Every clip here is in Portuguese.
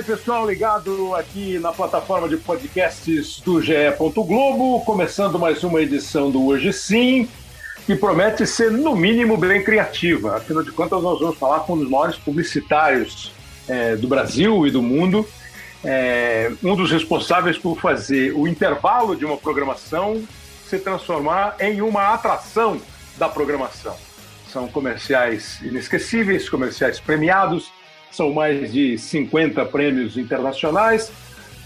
Aí, pessoal, ligado aqui na plataforma de podcasts do GE. Globo, começando mais uma edição do Hoje Sim, que promete ser, no mínimo, bem criativa. Afinal de contas, nós vamos falar com um dos maiores publicitários é, do Brasil e do mundo, é, um dos responsáveis por fazer o intervalo de uma programação se transformar em uma atração da programação. São comerciais inesquecíveis, comerciais premiados, são mais de 50 prêmios internacionais,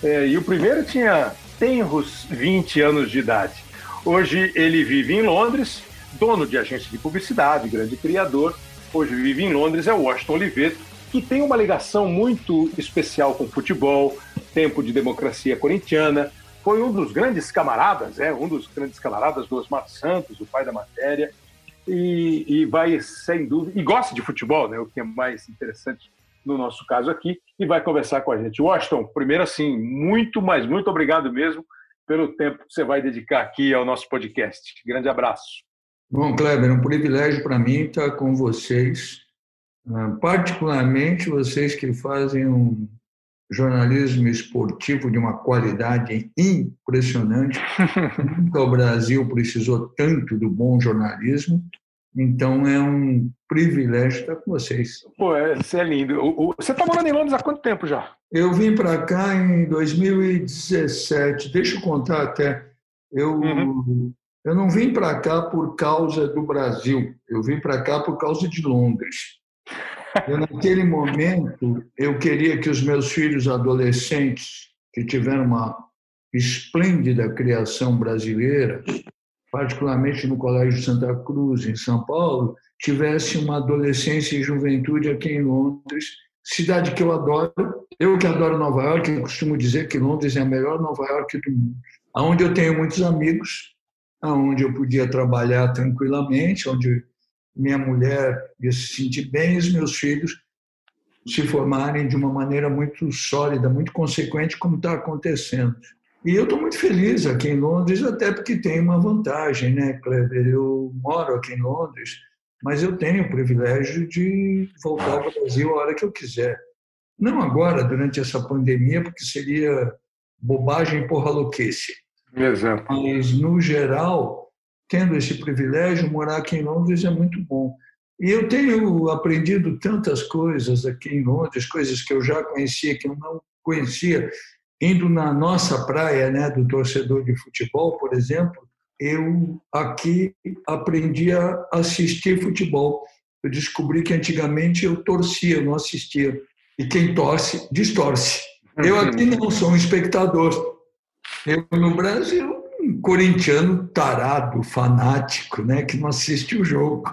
é, e o primeiro tinha tenros 20 anos de idade. Hoje ele vive em Londres, dono de agência de publicidade, grande criador. Hoje vive em Londres, é o Washington Oliveto, que tem uma ligação muito especial com futebol, tempo de democracia corintiana. Foi um dos grandes camaradas, é um dos grandes camaradas do Osmar Santos, o pai da matéria, e, e vai sem dúvida, e gosta de futebol, né? O que é mais interessante no nosso caso aqui, e vai conversar com a gente. Washington, primeiro assim, muito, mas muito obrigado mesmo pelo tempo que você vai dedicar aqui ao nosso podcast. Grande abraço. Bom, Kleber, é um privilégio para mim estar com vocês, ah, particularmente vocês que fazem um jornalismo esportivo de uma qualidade impressionante. Nunca o Brasil precisou tanto do bom jornalismo então é um privilégio estar com vocês. Pô, é, isso é lindo. Você está morando em Londres há quanto tempo já? Eu vim para cá em 2017. Deixa eu contar até. Eu, uhum. eu não vim para cá por causa do Brasil. Eu vim para cá por causa de Londres. Eu, naquele momento, eu queria que os meus filhos adolescentes, que tiveram uma esplêndida criação brasileira, particularmente no Colégio Santa Cruz, em São Paulo, tivesse uma adolescência e juventude aqui em Londres, cidade que eu adoro. Eu que adoro Nova York, eu costumo dizer que Londres é a melhor Nova York do mundo. Onde eu tenho muitos amigos, onde eu podia trabalhar tranquilamente, onde minha mulher ia se sentir bem e os meus filhos se formarem de uma maneira muito sólida, muito consequente, como está acontecendo. E eu estou muito feliz aqui em Londres, até porque tem uma vantagem, né, Kleber? Eu moro aqui em Londres, mas eu tenho o privilégio de voltar ao Brasil a hora que eu quiser. Não agora, durante essa pandemia, porque seria bobagem porra louquice. Exato. Mas, no geral, tendo esse privilégio, morar aqui em Londres é muito bom. E eu tenho aprendido tantas coisas aqui em Londres, coisas que eu já conhecia, que eu não conhecia, Indo na nossa praia, né, do torcedor de futebol, por exemplo, eu aqui aprendi a assistir futebol. Eu descobri que antigamente eu torcia, não assistia. E quem torce, distorce. Eu aqui não sou um espectador. Eu, no Brasil, um corintiano tarado, fanático, né, que não assiste o jogo,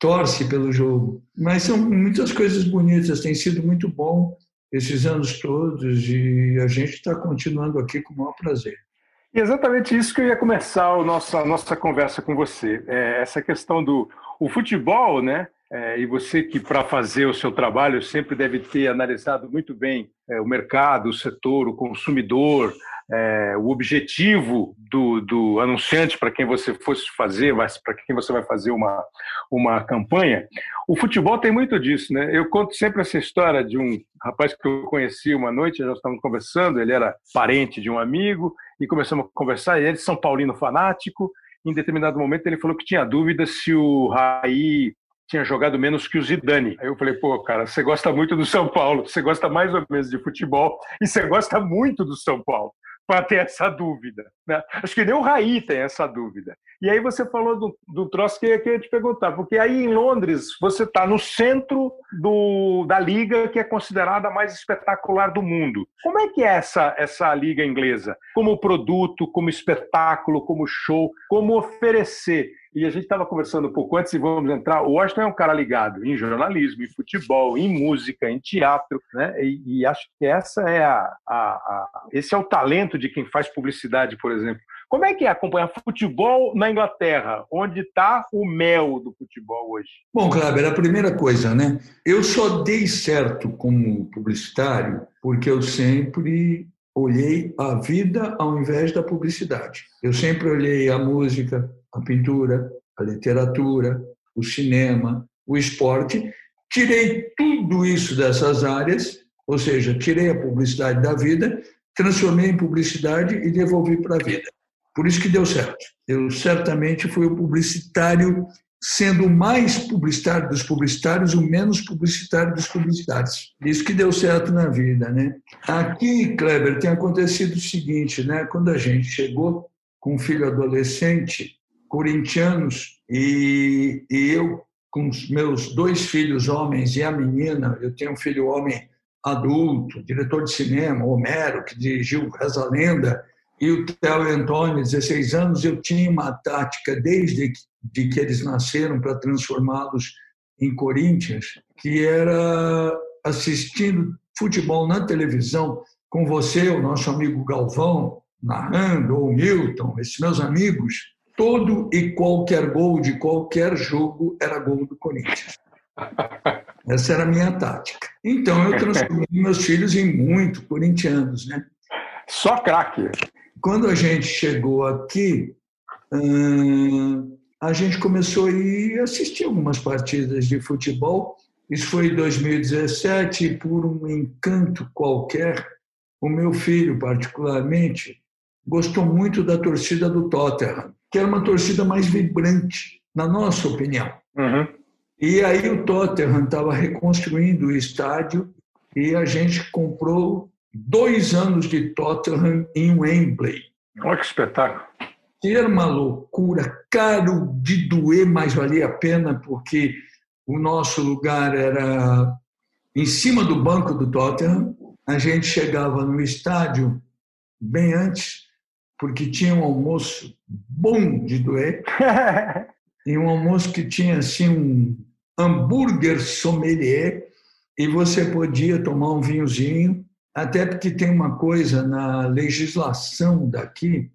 torce pelo jogo. Mas são muitas coisas bonitas, tem sido muito bom esses anos todos e a gente está continuando aqui com o maior prazer. E exatamente isso que eu ia começar a nossa, a nossa conversa com você. É essa questão do o futebol, né? É, e você que para fazer o seu trabalho sempre deve ter analisado muito bem é, o mercado, o setor, o consumidor, é, o objetivo do, do anunciante para quem você fosse fazer, para quem você vai fazer uma, uma campanha. O futebol tem muito disso, né? Eu conto sempre essa história de um rapaz que eu conheci uma noite, nós estávamos conversando, ele era parente de um amigo, e começamos a conversar, e ele, São Paulino fanático, em determinado momento ele falou que tinha dúvida se o Raí tinha jogado menos que o Zidane. Aí eu falei, pô, cara, você gosta muito do São Paulo, você gosta mais ou menos de futebol e você gosta muito do São Paulo para ter essa dúvida. Né? Acho que nem o Raí tem essa dúvida. E aí você falou do, do troço que eu queria te perguntar, porque aí em Londres você está no centro do, da liga que é considerada a mais espetacular do mundo. Como é que é essa, essa liga inglesa? Como produto, como espetáculo, como show, como oferecer e a gente estava conversando um pouco antes e vamos entrar. O Washington é um cara ligado em jornalismo, em futebol, em música, em teatro, né? E, e acho que essa é a, a, a, esse é o talento de quem faz publicidade, por exemplo. Como é que é acompanhar futebol na Inglaterra, onde está o mel do futebol hoje? Bom, Kleber, a primeira coisa, né? Eu só dei certo como publicitário porque eu sempre olhei a vida ao invés da publicidade. Eu sempre olhei a música, a pintura, a literatura, o cinema, o esporte. Tirei tudo isso dessas áreas Ou seja, tirei a publicidade da vida, transformei em publicidade e devolvi para a vida. Por isso que deu certo. Eu certamente fui o publicitário, sendo o mais publicitário dos publicitários, o menos publicitário dos publicitários. Isso que deu certo na vida, né? Aqui, Kleber, tem acontecido o seguinte, né? Quando a gente chegou com um filho adolescente, corintianos, e, e eu com os meus dois filhos homens e a menina, eu tenho um filho homem adulto, diretor de cinema, Homero, que dirigiu Reza Lenda, e o Theo Antônio, 16 anos, eu tinha uma tática desde de que eles nasceram para transformá-los em Corinthians, que era assistindo futebol na televisão com você, o nosso amigo Galvão, narrando, ou Milton, esses meus amigos, todo e qualquer gol de qualquer jogo era gol do Corinthians. Essa era a minha tática. Então eu transformei meus filhos em muito corintianos, né? Só craque. Quando a gente chegou aqui, a gente começou a ir assistir algumas partidas de futebol. Isso foi em 2017 e por um encanto qualquer, o meu filho particularmente gostou muito da torcida do Tottenham, que era uma torcida mais vibrante, na nossa opinião. Uhum. E aí o Tottenham estava reconstruindo o estádio e a gente comprou dois anos de Tottenham em Wembley. Olha que espetáculo. Que era uma loucura, caro de doer, mas valia a pena, porque o nosso lugar era em cima do banco do Tottenham. A gente chegava no estádio bem antes, porque tinha um almoço bom de doer, e um almoço que tinha assim um hambúrguer sommelier e você podia tomar um vinhozinho, até porque tem uma coisa na legislação daqui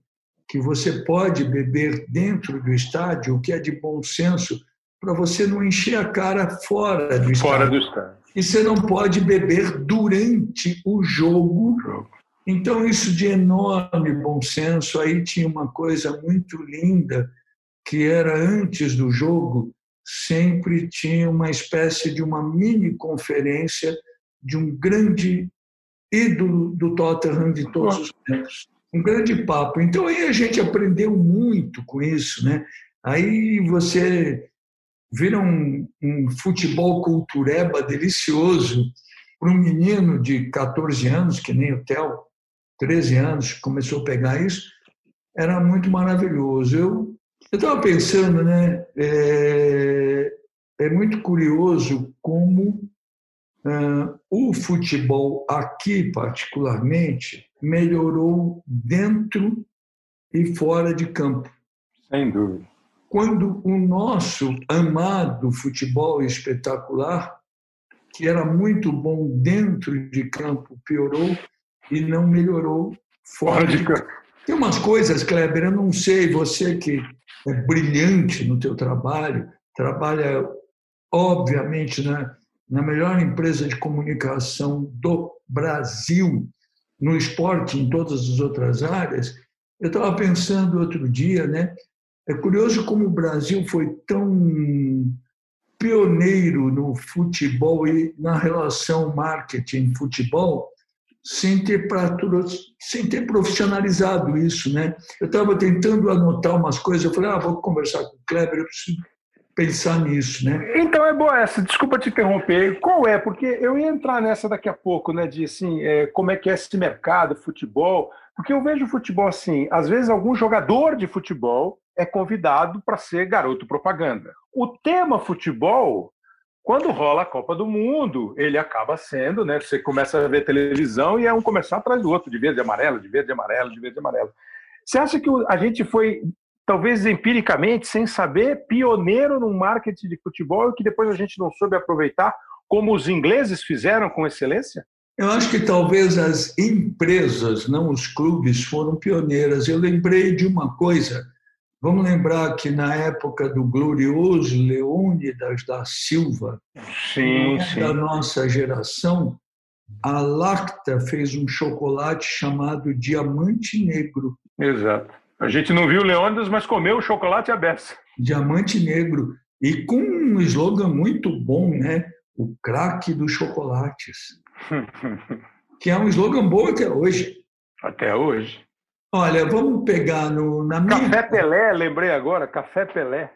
que você pode beber dentro do estádio, o que é de bom senso, para você não encher a cara fora do fora estádio. Do estádio. E você não pode beber durante o jogo. Então, isso de enorme bom senso. Aí tinha uma coisa muito linda, que era antes do jogo, sempre tinha uma espécie de uma mini conferência de um grande ídolo do Tottenham de todos os tempos. Um grande papo. Então aí a gente aprendeu muito com isso, né? Aí você vira um, um futebol cultureba delicioso para um menino de 14 anos, que nem o Theo, 13 anos, começou a pegar isso, era muito maravilhoso. Eu eu estava pensando, né? É, é, muito curioso como o futebol aqui, particularmente, melhorou dentro e fora de campo. Sem dúvida. Quando o nosso amado futebol espetacular, que era muito bom dentro de campo, piorou e não melhorou fora, de campo. Tem umas coisas, Kleber, eu não sei, você que é brilhante no teu trabalho, trabalha, obviamente, na, na melhor empresa de comunicação do Brasil, no esporte, em todas as outras áreas. Eu estava pensando outro dia, né? É curioso como o Brasil foi tão pioneiro no futebol e na relação marketing-futebol, sem ter, sem ter profissionalizado isso. Né? Eu estava tentando anotar umas coisas, eu falei, ah, vou conversar com o Kleber, eu preciso pensar nisso, né? Então é boa essa, desculpa te interromper. Qual é? Porque eu ia entrar nessa daqui a pouco, né? De assim, é, como é que é esse mercado, futebol. Porque eu vejo futebol assim, às vezes algum jogador de futebol é convidado para ser garoto propaganda. O tema futebol quando rola a Copa do Mundo, ele acaba sendo, né? Você começa a ver televisão e é um comercial atrás do outro, de verde e amarelo, de verde e amarelo, de verde e amarelo. Você acha que a gente foi, talvez empiricamente, sem saber, pioneiro no marketing de futebol e que depois a gente não soube aproveitar, como os ingleses fizeram com excelência? Eu acho que talvez as empresas, não os clubes, foram pioneiras. Eu lembrei de uma coisa Vamos lembrar que na época do glorioso Leônidas da Silva, sim, sim. da nossa geração, a Lacta fez um chocolate chamado Diamante Negro. Exato. A gente não viu Leônidas, mas comeu o chocolate aberto. Diamante Negro. E com um slogan muito bom, né? o craque dos chocolates, que é um slogan bom até hoje. Até hoje. Olha, vamos pegar no, na minha. Café Pelé, lembrei agora, Café Pelé.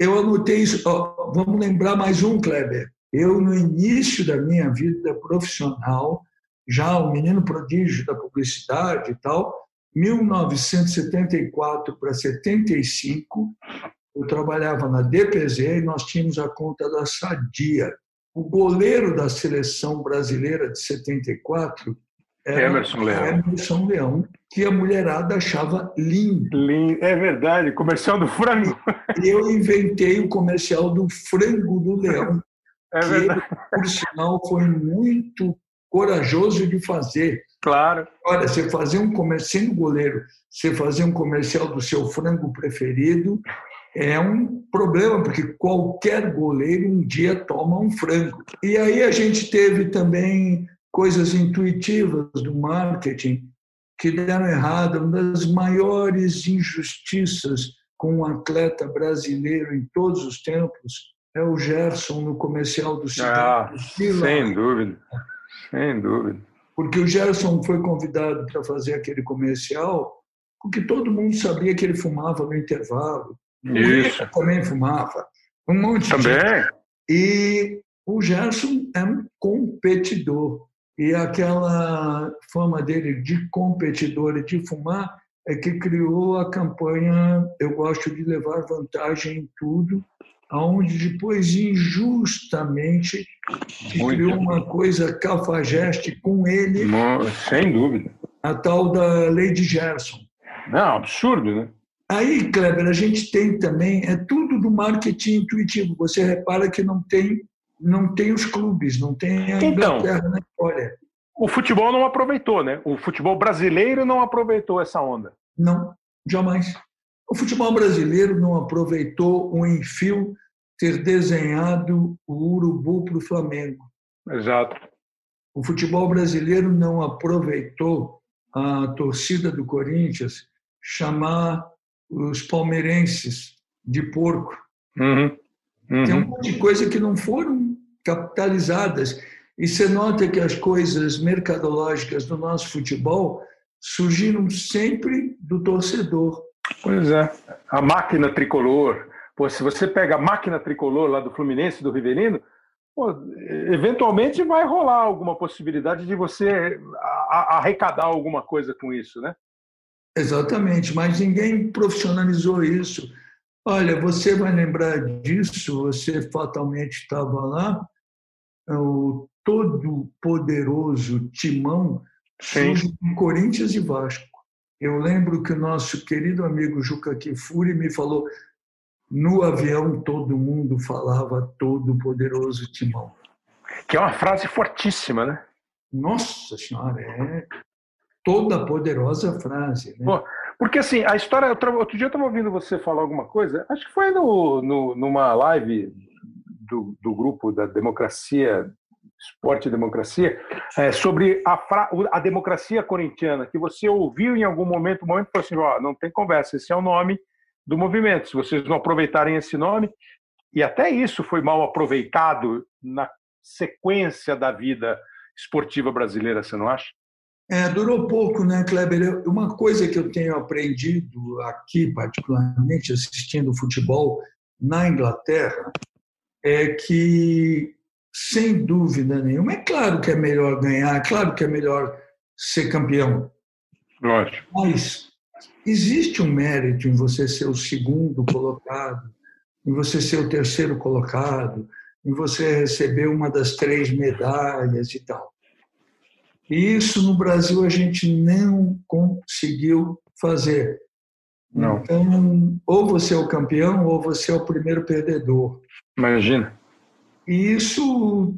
Eu anotei isso. Oh, vamos lembrar mais um, Kleber. Eu, no início da minha vida profissional, já um menino prodígio da publicidade e tal, 1974 para 75, eu trabalhava na DPZ e nós tínhamos a conta da Sadia. O goleiro da seleção brasileira de 74 era Emerson Leão. Emerson Leão, que a mulherada achava lindo. lindo. É verdade, comercial do frango. Eu inventei o comercial do frango do Leão. É verdade. Ele, por sinal, foi muito corajoso de fazer. Claro. Olha, você fazer um comercial, goleiro, você fazer um comercial do seu frango preferido é um problema, porque qualquer goleiro um dia toma um frango. E aí a gente teve também coisas intuitivas do marketing que deram errado. Uma das maiores injustiças com um atleta brasileiro em todos os tempos é o Gerson no comercial do Cidade. Ah, sem dúvida, sem dúvida. Porque o Gerson foi convidado para fazer aquele comercial porque todo mundo sabia que ele fumava no intervalo. Isso. O também fumava. Um monte também. de Também. E o Gerson é um competidor. E aquela fama dele de competidor e de fumar é que criou a campanha Eu Gosto de Levar Vantagem em Tudo, onde depois, injustamente, criou uma coisa cafajeste com ele. Sem dúvida. A tal da de Gerson. Não, absurdo, né? Aí, Kleber, a gente tem também, é tudo do marketing intuitivo. Você repara que não tem não tem os clubes, não tem a então, Inglaterra na história. O futebol não aproveitou, né? O futebol brasileiro não aproveitou essa onda. Não, jamais. O futebol brasileiro não aproveitou o enfio ter desenhado o urubu para o Flamengo. Exato. O futebol brasileiro não aproveitou a torcida do Corinthians chamar os palmeirenses de porco. Uhum. Uhum. Tem um monte de coisa que não foram capitalizadas. E você nota que as coisas mercadológicas do nosso futebol surgiram sempre do torcedor. Pois é. A máquina tricolor. Pô, se você pega a máquina tricolor lá do Fluminense, do Riverino, pô, eventualmente vai rolar alguma possibilidade de você arrecadar alguma coisa com isso, né? Exatamente, mas ninguém profissionalizou isso. Olha, você vai lembrar disso, você fatalmente estava lá, o todo poderoso Timão surge em Corinthians e Vasco. Eu lembro que o nosso querido amigo Juca Kifuri me falou: no avião todo mundo falava todo poderoso Timão. Que é uma frase fortíssima, né? Nossa Senhora, é toda poderosa frase. Né? porque assim, a história. Outro dia eu estava ouvindo você falar alguma coisa, acho que foi no, no, numa live do, do grupo da Democracia Esporte e Democracia, é, sobre a, a democracia corintiana, que você ouviu em algum momento, um momento falou assim, ó, não tem conversa, esse é o nome do movimento, se vocês não aproveitarem esse nome, e até isso foi mal aproveitado na sequência da vida esportiva brasileira, você não acha? É, durou pouco, né, Kleber? Uma coisa que eu tenho aprendido aqui, particularmente assistindo futebol na Inglaterra, é que sem dúvida nenhuma. É claro que é melhor ganhar, é claro que é melhor ser campeão. Lógico. Mas existe um mérito em você ser o segundo colocado, em você ser o terceiro colocado, em você receber uma das três medalhas e tal. E isso no Brasil a gente não conseguiu fazer. Não. Então, ou você é o campeão ou você é o primeiro perdedor. Imagina. E isso,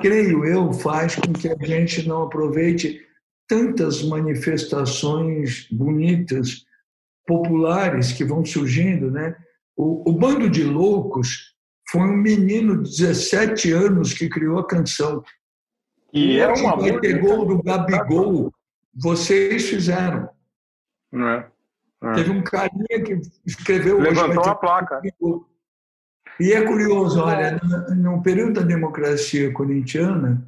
creio eu, faz com que a gente não aproveite tantas manifestações bonitas, populares que vão surgindo, né? O, o Bando de Loucos foi um menino de 17 anos que criou a canção. E era um amor. gol do Gabigol, vocês fizeram. Não é? é. Teve um carinha que escreveu Levantou a placa. E é curioso, olha, no período da democracia corintiana,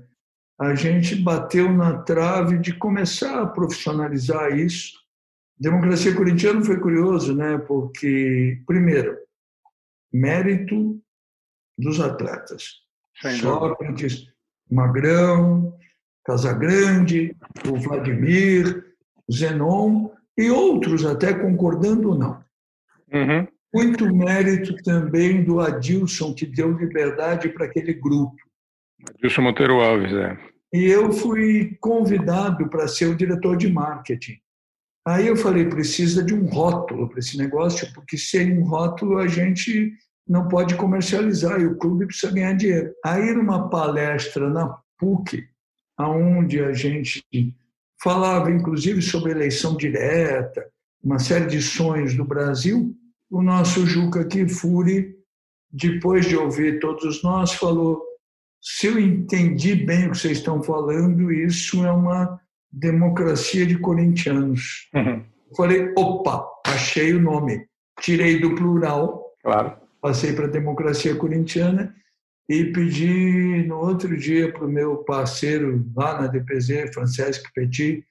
a gente bateu na trave de começar a profissionalizar isso. Democracia corintiana foi curioso, né? Porque, primeiro, mérito dos atletas. Sócrates, Magrão, Casagrande, o Vladimir, Zenon e outros até concordando ou não. Uhum. Muito mérito também do Adilson, que deu liberdade para aquele grupo. Adilson Monteiro Alves, é. E eu fui convidado para ser o diretor de marketing. Aí eu falei, precisa de um rótulo para esse negócio, porque sem um rótulo a gente não pode comercializar e o clube precisa ganhar dinheiro. Aí numa palestra na PUC, aonde a gente falava inclusive sobre eleição direta, uma série de sonhos do Brasil, o nosso Juca Kifuri, depois de ouvir todos nós, falou: se eu entendi bem o que vocês estão falando, isso é uma democracia de corintianos. Uhum. Falei: opa, achei o nome. Tirei do plural, claro. passei para democracia corintiana e pedi no outro dia para o meu parceiro lá na DPZ, Francesco Petit,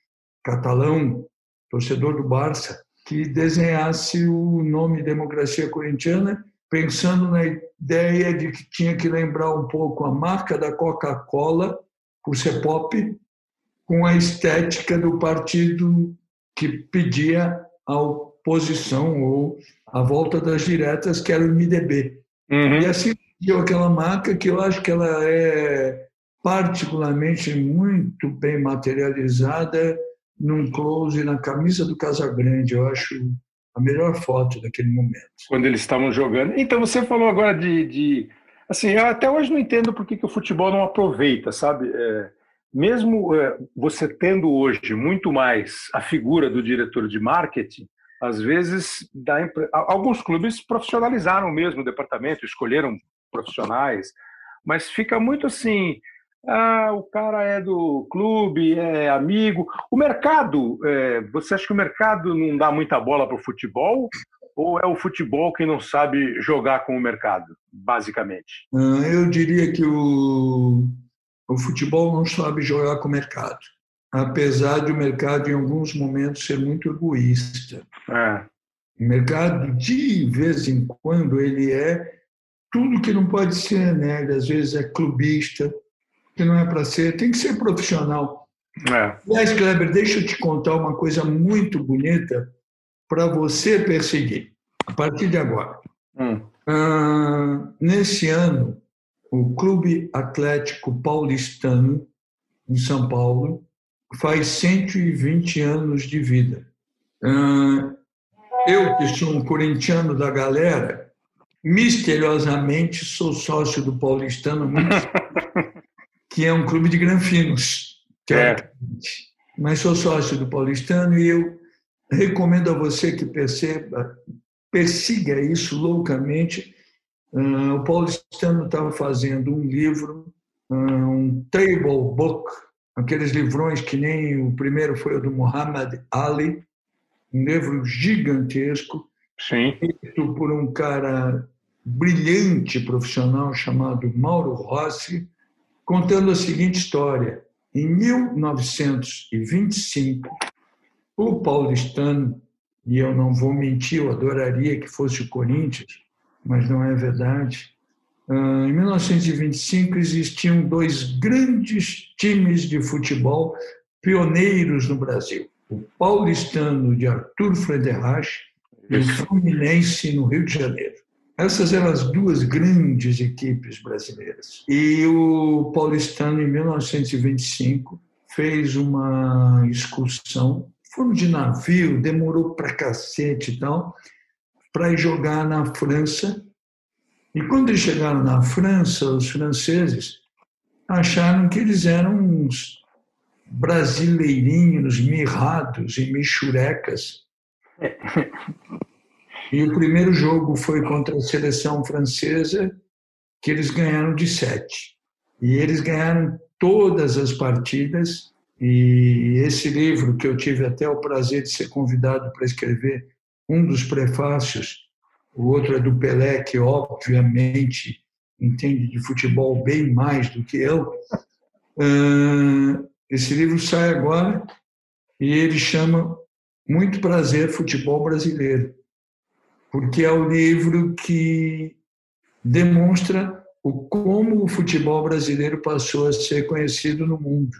catalão, torcedor do Barça, que desenhasse o nome Democracia Corintiana, pensando na ideia de que tinha que lembrar um pouco a marca da Coca-Cola, por ser pop, com a estética do partido que pedia a oposição ou a volta das diretas, que era o MDB. Uhum. E assim deu aquela marca que eu acho que ela é particularmente muito bem materializada num close na camisa do Casagrande. Eu acho a melhor foto daquele momento. Quando eles estavam jogando. Então, você falou agora de. de assim, até hoje não entendo por que, que o futebol não aproveita, sabe? É, mesmo é, você tendo hoje muito mais a figura do diretor de marketing, às vezes dá, alguns clubes profissionalizaram mesmo o departamento, escolheram profissionais, mas fica muito assim ah, o cara é do clube, é amigo. O mercado, é, você acha que o mercado não dá muita bola para o futebol? Ou é o futebol que não sabe jogar com o mercado, basicamente? Ah, eu diria que o, o futebol não sabe jogar com o mercado. Apesar de o mercado, em alguns momentos, ser muito egoísta. É. O mercado, de vez em quando, ele é tudo que não pode ser, né? Ele, às vezes é clubista, que não é para ser, tem que ser profissional. É. Aliás, Kleber, deixa eu te contar uma coisa muito bonita para você perseguir, a partir de agora. Hum. Ah, nesse ano, o Clube Atlético Paulistano, em São Paulo, faz 120 anos de vida. Ah, eu, que sou um corintiano da galera, misteriosamente sou sócio do Paulistano muito que é um clube de granfinos, é. Mas sou sócio do Paulistano e eu recomendo a você que perceba, persiga isso loucamente. Uh, o Paulistano estava fazendo um livro, uh, um table book, aqueles livrões que nem o primeiro foi o do Muhammad Ali, um livro gigantesco, Sim. feito por um cara brilhante profissional chamado Mauro Rossi, contando a seguinte história. Em 1925, o paulistano, e eu não vou mentir, eu adoraria que fosse o Corinthians, mas não é verdade. Ah, em 1925 existiam dois grandes times de futebol pioneiros no Brasil: o paulistano de Arthur Frederich e o Fluminense no Rio de Janeiro. Essas eram as duas grandes equipes brasileiras. E o paulistano, em 1925, fez uma excursão. Foram de navio, demorou para cacete e tal, para jogar na França. E quando eles chegaram na França, os franceses acharam que eles eram uns brasileirinhos mirrados e michurecas. E o primeiro jogo foi contra a seleção francesa, que eles ganharam de sete. E eles ganharam todas as partidas. E esse livro, que eu tive até o prazer de ser convidado para escrever um dos prefácios, o outro é do Pelé, que obviamente entende de futebol bem mais do que eu. Esse livro sai agora e ele chama Muito Prazer Futebol Brasileiro, porque é o livro que demonstra o como o futebol brasileiro passou a ser conhecido no mundo.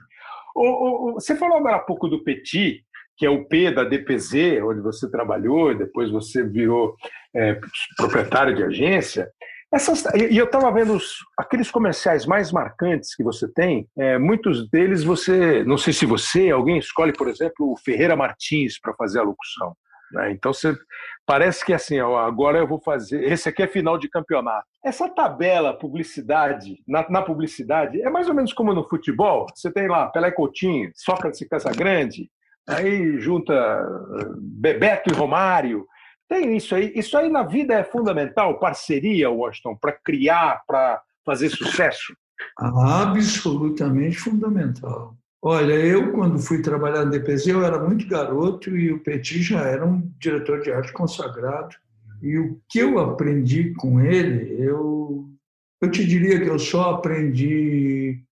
Você falou agora há pouco do Petit, que é o P da DPZ, onde você trabalhou, e depois você virou é, proprietário de agência. Essas, e eu estava vendo os, aqueles comerciais mais marcantes que você tem, é, muitos deles você, não sei se você, alguém escolhe, por exemplo, o Ferreira Martins para fazer a locução. Né? Então você parece que assim, ó, agora eu vou fazer. Esse aqui é final de campeonato. Essa tabela publicidade, na, na publicidade, é mais ou menos como no futebol. Você tem lá Pelé Coutinho, Sócrates e Casagrande, aí junta eh, Bebeto e Romário. Tem isso aí. Isso aí na vida é fundamental, parceria, Washington, para criar, para fazer sucesso. Absolutamente fundamental. Olha, eu quando fui trabalhar no DPZ, eu era muito garoto e o Petit já era um diretor de arte consagrado. E o que eu aprendi com ele, eu, eu te diria que eu só aprendi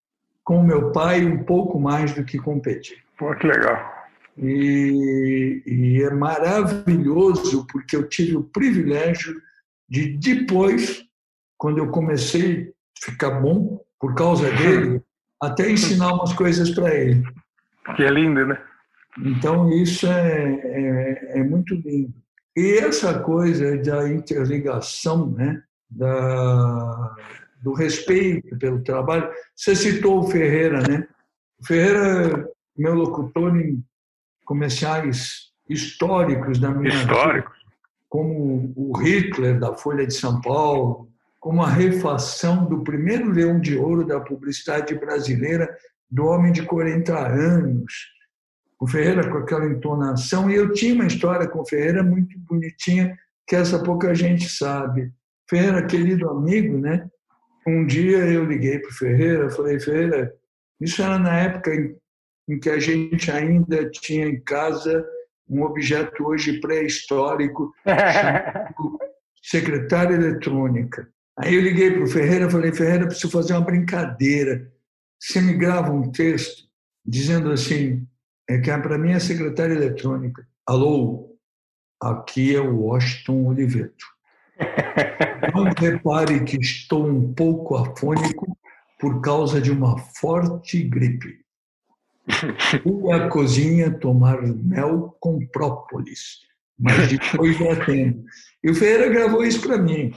com meu pai um pouco mais do que com o Petit. Pô, que legal. E, e, é maravilhoso porque eu tive o privilégio de depois, quando eu comecei a ficar bom por causa dele, até ensinar umas coisas para ele. Que é lindo, né? Então isso é, é, é, muito lindo. E essa coisa da interligação, né, da, do respeito pelo trabalho. Você citou o Ferreira, né? O Ferreira, meu locutor em comerciais históricos da minha históricos. vida, como o Hitler da Folha de São Paulo, como a refação do primeiro leão de ouro da publicidade brasileira do homem de 40 anos. O Ferreira com aquela entonação, e eu tinha uma história com o Ferreira muito bonitinha, que essa pouca gente sabe. Ferreira, querido amigo, né? Um dia eu liguei para o Ferreira, falei, Ferreira, isso era na época em que a gente ainda tinha em casa um objeto hoje pré-histórico secretária eletrônica. Aí eu liguei para o Ferreira e falei, Ferreira, preciso fazer uma brincadeira. Você me grava um texto dizendo assim, é que para mim é secretária eletrônica. Alô, aqui é o Washington Oliveto. Não repare que estou um pouco afônico por causa de uma forte gripe. Fui à cozinha tomar mel com própolis, mas depois já atendo. E o Ferreira gravou isso para mim.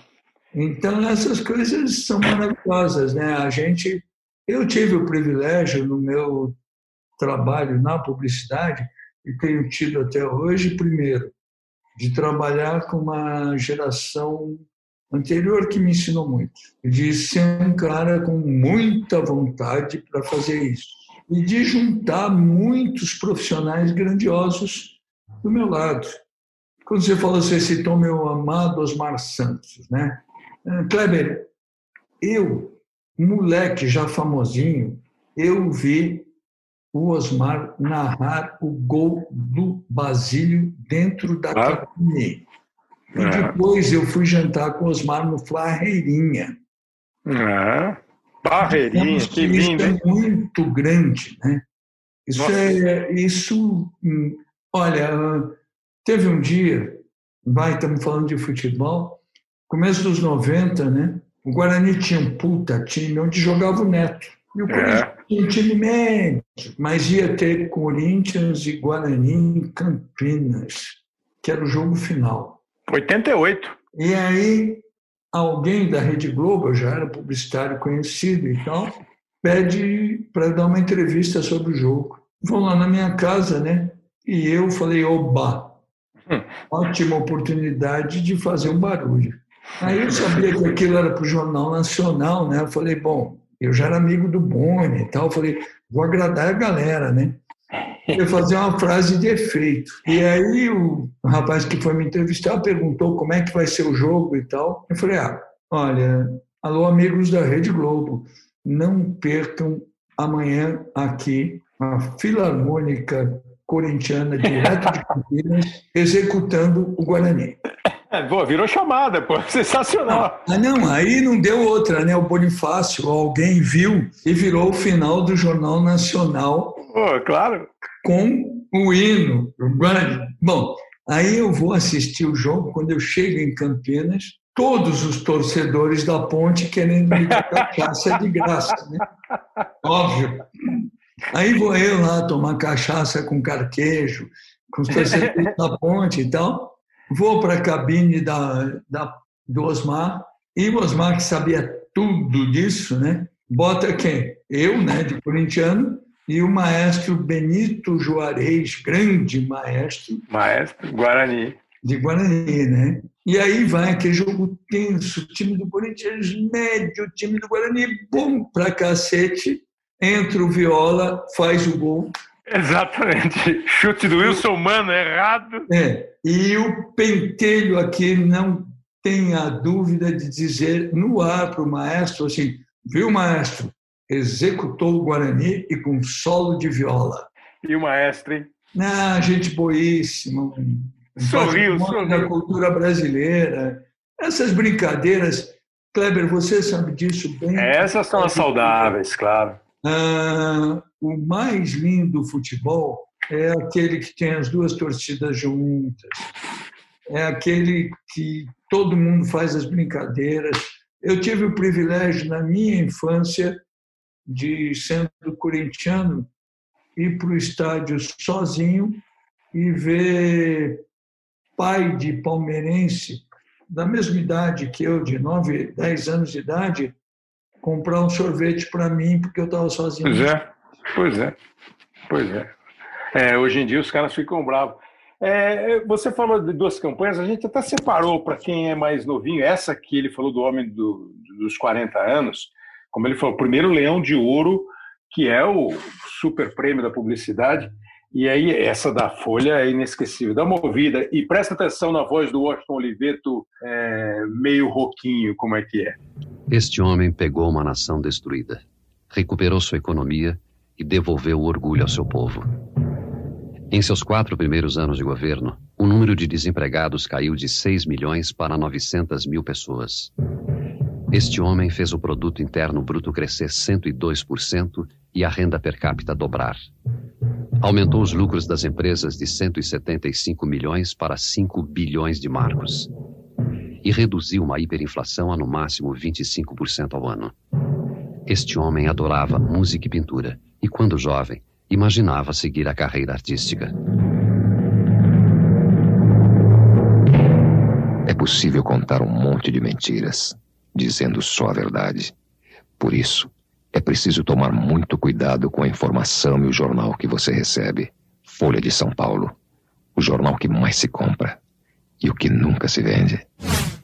Então, essas coisas são maravilhosas. Né? A gente, eu tive o privilégio no meu trabalho na publicidade, e tenho tido até hoje, primeiro, de trabalhar com uma geração anterior que me ensinou muito, de ser um cara com muita vontade para fazer isso e de juntar muitos profissionais grandiosos do meu lado. Quando você falou, você citou meu amado Osmar Santos, né? Eh, Kleber, eu, moleque já famosinho, eu vi o Osmar narrar o gol do Basílio dentro da ah. cabine. E é. depois eu fui jantar com o Osmar no Flarreirinha. Ah. Barreirinha, que lindo. Isso é muito grande, né? Isso Nossa. é. Isso. Hum, olha, teve um dia, vai, estamos falando de futebol, começo dos 90, né? O Guarani tinha um puta time onde jogava o Neto. E o Corinthians é. tinha um time médio, mas ia ter Corinthians e Guarani em Campinas, que era o jogo final. 88. E aí alguém da Rede Globo, eu já era publicitário conhecido e tal, pede para dar uma entrevista sobre o jogo. Vão lá na minha casa, né? E eu falei, oba, hum. ótima oportunidade de fazer um barulho. Aí eu sabia que aquilo era para o Jornal Nacional, né? Eu falei, bom, eu já era amigo do Boni e tal, eu falei, vou agradar a galera, né? Eu fazer uma frase de efeito. E aí o rapaz que foi me entrevistar perguntou como é que vai ser o jogo e tal. Eu falei, ah, olha, alô amigos da Rede Globo, não percam amanhã aqui a Filarmônica Corintiana, direto de Campinas, executando o Guarani. É, pô, virou chamada, pô, sensacional. Ah, não, aí não deu outra, né? O Bonifácio, alguém viu e virou o final do Jornal Nacional. Pô, claro. Com o hino. Bom, aí eu vou assistir o jogo, quando eu chego em Campinas, todos os torcedores da ponte querendo me dar cachaça de graça, né? Óbvio. Aí vou eu lá tomar cachaça com carquejo, com os torcedores da ponte e tal. Vou para a cabine da, da, do Osmar, e o Osmar, que sabia tudo disso, né? Bota quem? Eu, né, de corintiano, e o maestro Benito Juarez, grande maestro. Maestro Guarani. De Guarani, né? E aí vai aquele jogo tenso, time do Corinthians médio, time do Guarani, bom pra cacete, entra o Viola, faz o gol. Exatamente. Chute do Wilson Mano, errado. É. E o pentelho aqui não tem a dúvida de dizer no ar para o maestro assim, viu, maestro? Executou o Guarani e com solo de viola. E o maestro, hein? Ah, gente boíssima. Sorriu, sorriu. da cultura brasileira. Essas brincadeiras, Kleber, você sabe disso bem. Essas são as saudáveis, claro. Ah, o mais lindo futebol é aquele que tem as duas torcidas juntas, é aquele que todo mundo faz as brincadeiras. Eu tive o privilégio, na minha infância, de, sendo corintiano, ir para o estádio sozinho e ver pai de palmeirense, da mesma idade que eu, de 9, 10 anos de idade, comprar um sorvete para mim porque eu estava sozinho. Pois é, pois é, pois é. é. Hoje em dia os caras ficam bravos. É, você falou de duas campanhas, a gente até separou para quem é mais novinho. Essa que ele falou do homem do, dos 40 anos, como ele falou, primeiro Leão de Ouro, que é o super prêmio da publicidade. E aí, essa da Folha é inesquecível. Dá uma ouvida e presta atenção na voz do Washington Oliveto, é, meio roquinho, como é que é. Este homem pegou uma nação destruída, recuperou sua economia e devolveu o orgulho ao seu povo. Em seus quatro primeiros anos de governo, o número de desempregados caiu de 6 milhões para 900 mil pessoas. Este homem fez o produto interno bruto crescer 102% e a renda per capita dobrar. Aumentou os lucros das empresas de 175 milhões para 5 bilhões de marcos. E reduziu uma hiperinflação a no máximo 25% ao ano. Este homem adorava música e pintura e, quando jovem, imaginava seguir a carreira artística. É possível contar um monte de mentiras, dizendo só a verdade. Por isso, é preciso tomar muito cuidado com a informação e o jornal que você recebe. Folha de São Paulo. O jornal que mais se compra e o que nunca se vende.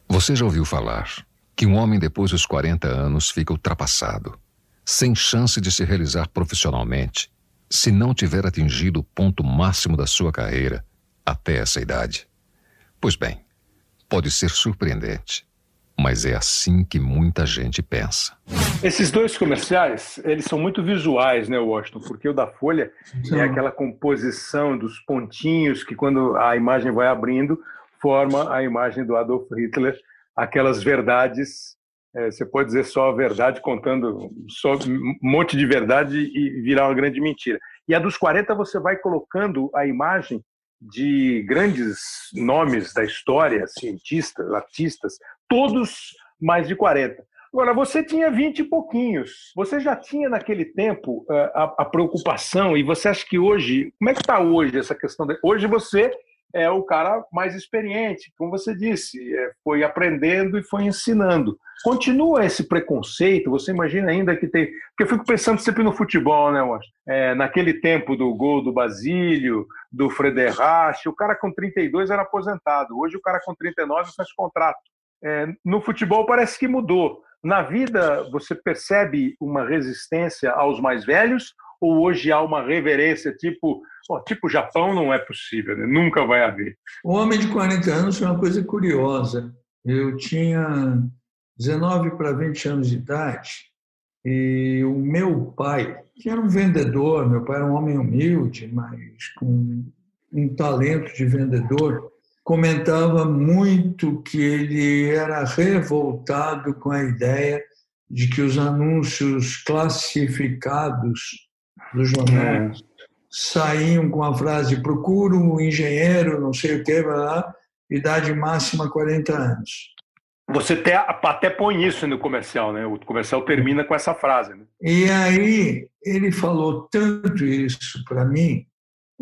Você já ouviu falar que um homem depois dos 40 anos fica ultrapassado, sem chance de se realizar profissionalmente, se não tiver atingido o ponto máximo da sua carreira até essa idade? Pois bem, pode ser surpreendente mas é assim que muita gente pensa. Esses dois comerciais, eles são muito visuais, né, Washington? Porque o da Folha Sim. é aquela composição dos pontinhos que, quando a imagem vai abrindo, forma a imagem do Adolf Hitler, aquelas verdades. É, você pode dizer só a verdade, contando só um monte de verdade e virar uma grande mentira. E a dos 40 você vai colocando a imagem de grandes nomes da história, cientistas, artistas, todos mais de 40. Agora, você tinha 20 e pouquinhos. Você já tinha naquele tempo eh, a, a preocupação, e você acha que hoje, como é que está hoje essa questão? De, hoje você é o cara mais experiente, como você disse, é, foi aprendendo e foi ensinando. Continua esse preconceito? Você imagina ainda que tem. Porque eu fico pensando sempre no futebol, né, Washington? É, naquele tempo do gol do Basílio, do Frederich, o cara com 32 era aposentado. Hoje o cara com 39 faz contrato. É, no futebol parece que mudou. Na vida, você percebe uma resistência aos mais velhos ou hoje há uma reverência tipo, tipo Japão não é possível, né? nunca vai haver? O homem de 40 anos foi uma coisa curiosa. Eu tinha 19 para 20 anos de idade e o meu pai, que era um vendedor, meu pai era um homem humilde, mas com um talento de vendedor, comentava muito que ele era revoltado com a ideia de que os anúncios classificados dos jornais é. saíam com a frase procuro um engenheiro, não sei o que, lá, idade máxima 40 anos. Você até, até põe isso no comercial, né? O comercial termina com essa frase. Né? E aí ele falou tanto isso para mim,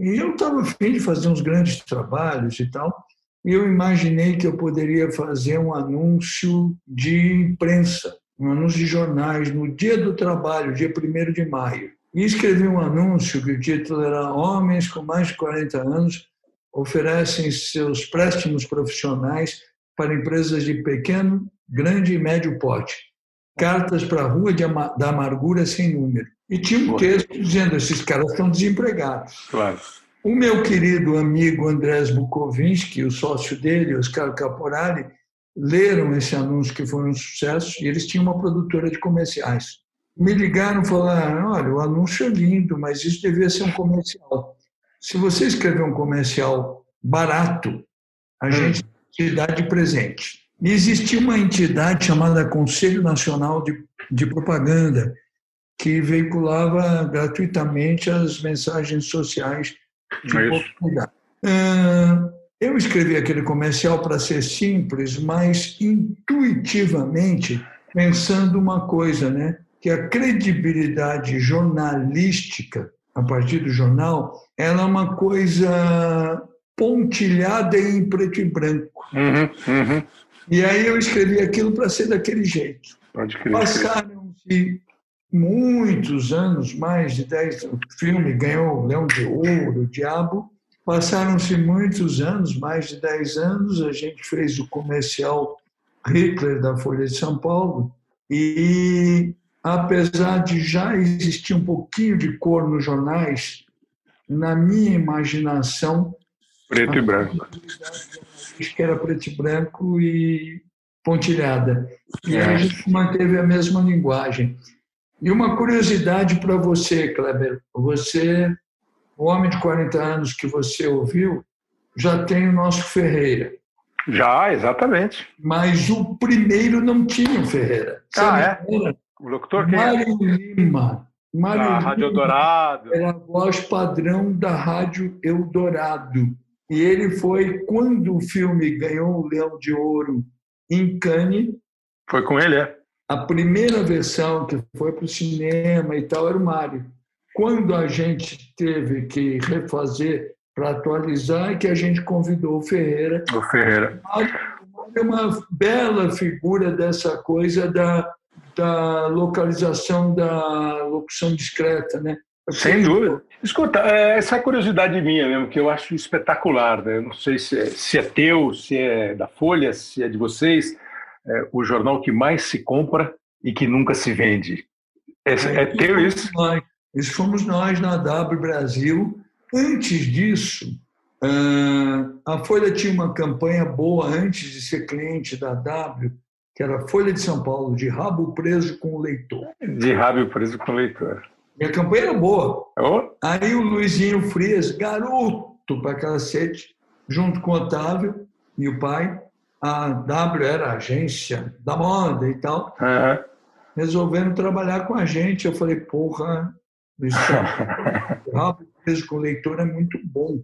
e eu estava afim de fazer uns grandes trabalhos e tal, e eu imaginei que eu poderia fazer um anúncio de imprensa, um anúncio de jornais, no dia do trabalho, dia 1 de maio. E escrevi um anúncio que o título era Homens com mais de 40 anos oferecem seus préstimos profissionais para empresas de pequeno, grande e médio porte. Cartas para a Rua da Amargura sem número. E tinha um texto dizendo: esses caras estão desempregados. Claro. O meu querido amigo Andrés Bukovinski, o sócio dele, Oscar Caporali, leram esse anúncio que foi um sucesso e eles tinham uma produtora de comerciais. Me ligaram e falaram: olha, o anúncio é lindo, mas isso devia ser um comercial. Se você escrever um comercial barato, a hum. gente te dá de presente. E existia uma entidade chamada Conselho Nacional de, de Propaganda, que veiculava gratuitamente as mensagens sociais de é oportunidade. Eu escrevi aquele comercial para ser simples, mas intuitivamente pensando uma coisa, né? Que a credibilidade jornalística a partir do jornal, ela é uma coisa pontilhada em preto e branco. Uhum, uhum. E aí eu escrevi aquilo para ser daquele jeito. Passaram-se muitos anos, mais de dez, o filme ganhou o Leão de Ouro, o Diabo. Passaram-se muitos anos, mais de dez anos, a gente fez o comercial Hitler da Folha de São Paulo e apesar de já existir um pouquinho de cor nos jornais, na minha imaginação preto e branco. acho que era preto e branco e pontilhada. E a gente manteve a mesma linguagem e uma curiosidade para você, Kleber. Você, o homem de 40 anos que você ouviu, já tem o nosso Ferreira. Já, exatamente. Mas o primeiro não tinha o Ferreira. Ah, é? Era? O locutor quem Mário é? Lima. Mário da Rádio Eldorado. Era a voz padrão da Rádio Eldorado. E ele foi, quando o filme ganhou o Leão de Ouro em Cannes... Foi com ele, é? A primeira versão que foi para o cinema e tal era o Mário. Quando a gente teve que refazer para atualizar, é que a gente convidou o Ferreira. O Ferreira. É uma bela figura dessa coisa da, da localização da locução discreta, né? Sem dúvida. Escuta, é, essa é curiosidade minha mesmo, que eu acho espetacular. Né? Eu não sei se é, se é teu, se é da Folha, se é de vocês é, o jornal que mais se compra e que nunca se vende. É, é, é teu isso? Nós, isso fomos nós na W Brasil. Antes disso, uh, a Folha tinha uma campanha boa antes de ser cliente da W, que era Folha de São Paulo, de rabo preso com o leitor. De rabo preso com o leitor. E a campanha era boa. Oh. Aí o Luizinho Frias, garoto para cacete, junto com o Otávio e o pai, a W era agência da moda e tal, uhum. resolveram trabalhar com a gente. Eu falei, porra, isso rápido preso com o leitor é muito bom.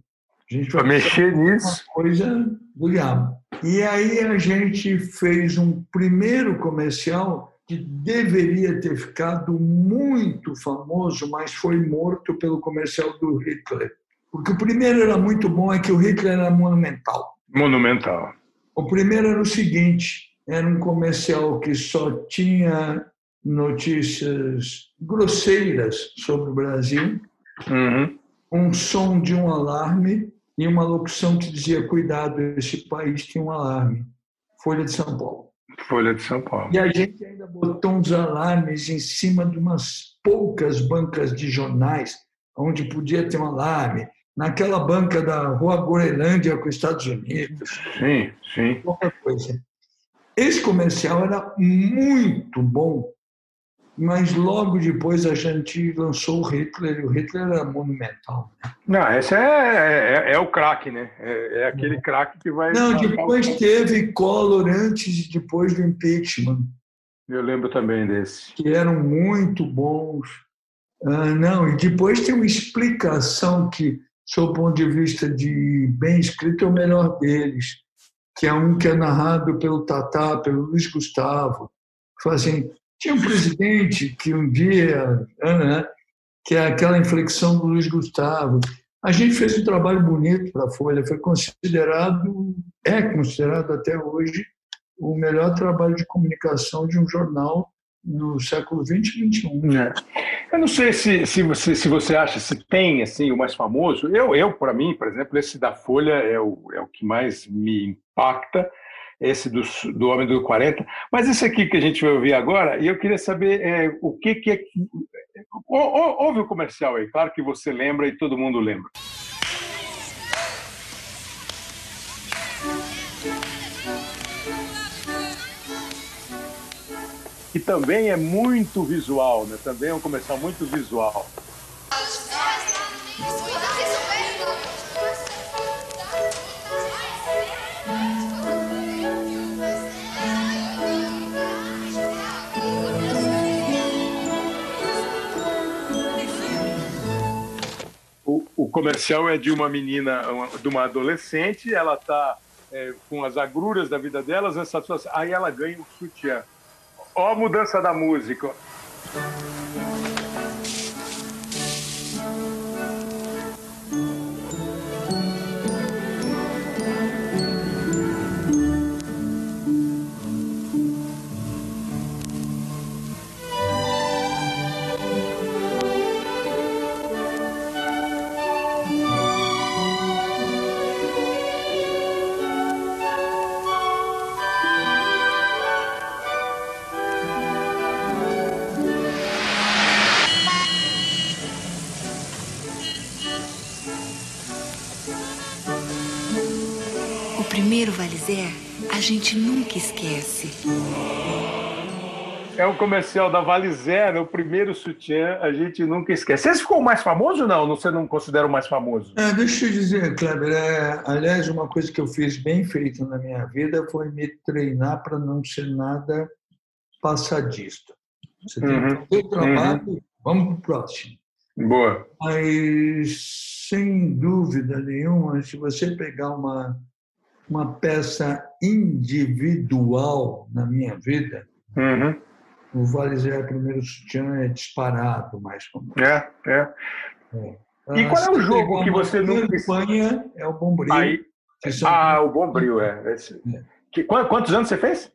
A gente vai mexer nisso. Uma coisa do diabo. E aí a gente fez um primeiro comercial que deveria ter ficado muito famoso, mas foi morto pelo comercial do Hitler. Porque o primeiro era muito bom, é que o Hitler era monumental. Monumental. O primeiro era o seguinte: era um comercial que só tinha notícias grosseiras sobre o Brasil, uhum. um som de um alarme e uma locução que dizia: Cuidado, esse país tem um alarme. Folha de São Paulo. Folha de São Paulo. E a gente ainda botou uns alarmes em cima de umas poucas bancas de jornais, onde podia ter um alarme naquela banca da Rua Groenlândia com os Estados Unidos. Sim, sim. Qualquer coisa. Esse comercial era muito bom mas logo depois a gente lançou o Hitler, e o Hitler era monumental. Né? Não, esse é, é, é o craque, né? É, é aquele craque que vai. Não, depois o... teve Collor antes e depois do impeachment. Eu lembro também desse. Que eram muito bons. Ah, não, e depois tem uma explicação que, sob ponto de vista de bem escrito, é o melhor deles, que é um que é narrado pelo Tatá, pelo Luiz Gustavo. Fala assim, tinha um presidente que um dia, né, que é aquela inflexão do Luiz Gustavo. A gente fez um trabalho bonito para a Folha, foi considerado, é considerado até hoje, o melhor trabalho de comunicação de um jornal no século XX e XXI. É. Eu não sei se, se, você, se você acha, se tem assim, o mais famoso. Eu, eu para mim, por exemplo, esse da Folha é o, é o que mais me impacta esse do, do Homem do 40. Mas esse aqui que a gente vai ouvir agora, e eu queria saber é, o que, que é. Ouve o comercial aí, claro que você lembra e todo mundo lembra. E também é muito visual, né? Também é um comercial muito visual. o comercial é de uma menina, de uma adolescente, ela está é, com as agruras da vida delas, situação, aí ela ganha o sutiã. Ó a mudança da música. Gente nunca esquece. É um comercial da Valizera, o primeiro sutiã, a gente nunca esquece. Esse ficou o mais famoso ou não? Você não considera o mais famoso? É, deixa eu dizer, Kleber, é, aliás, uma coisa que eu fiz bem feita na minha vida foi me treinar para não ser nada passadista. Você tem uhum. que fazer o trabalho, uhum. vamos para o próximo. Boa. Mas, sem dúvida nenhuma, se você pegar uma uma peça individual na minha vida, uhum. o Vale Zé Primeiro Sutiã é disparado mais como. É, é. é. E qual é o jogo que você nunca... campanha é o Bombril. Aí... Ah, o Bombril, é. Esse... é. Que, quantos anos você fez?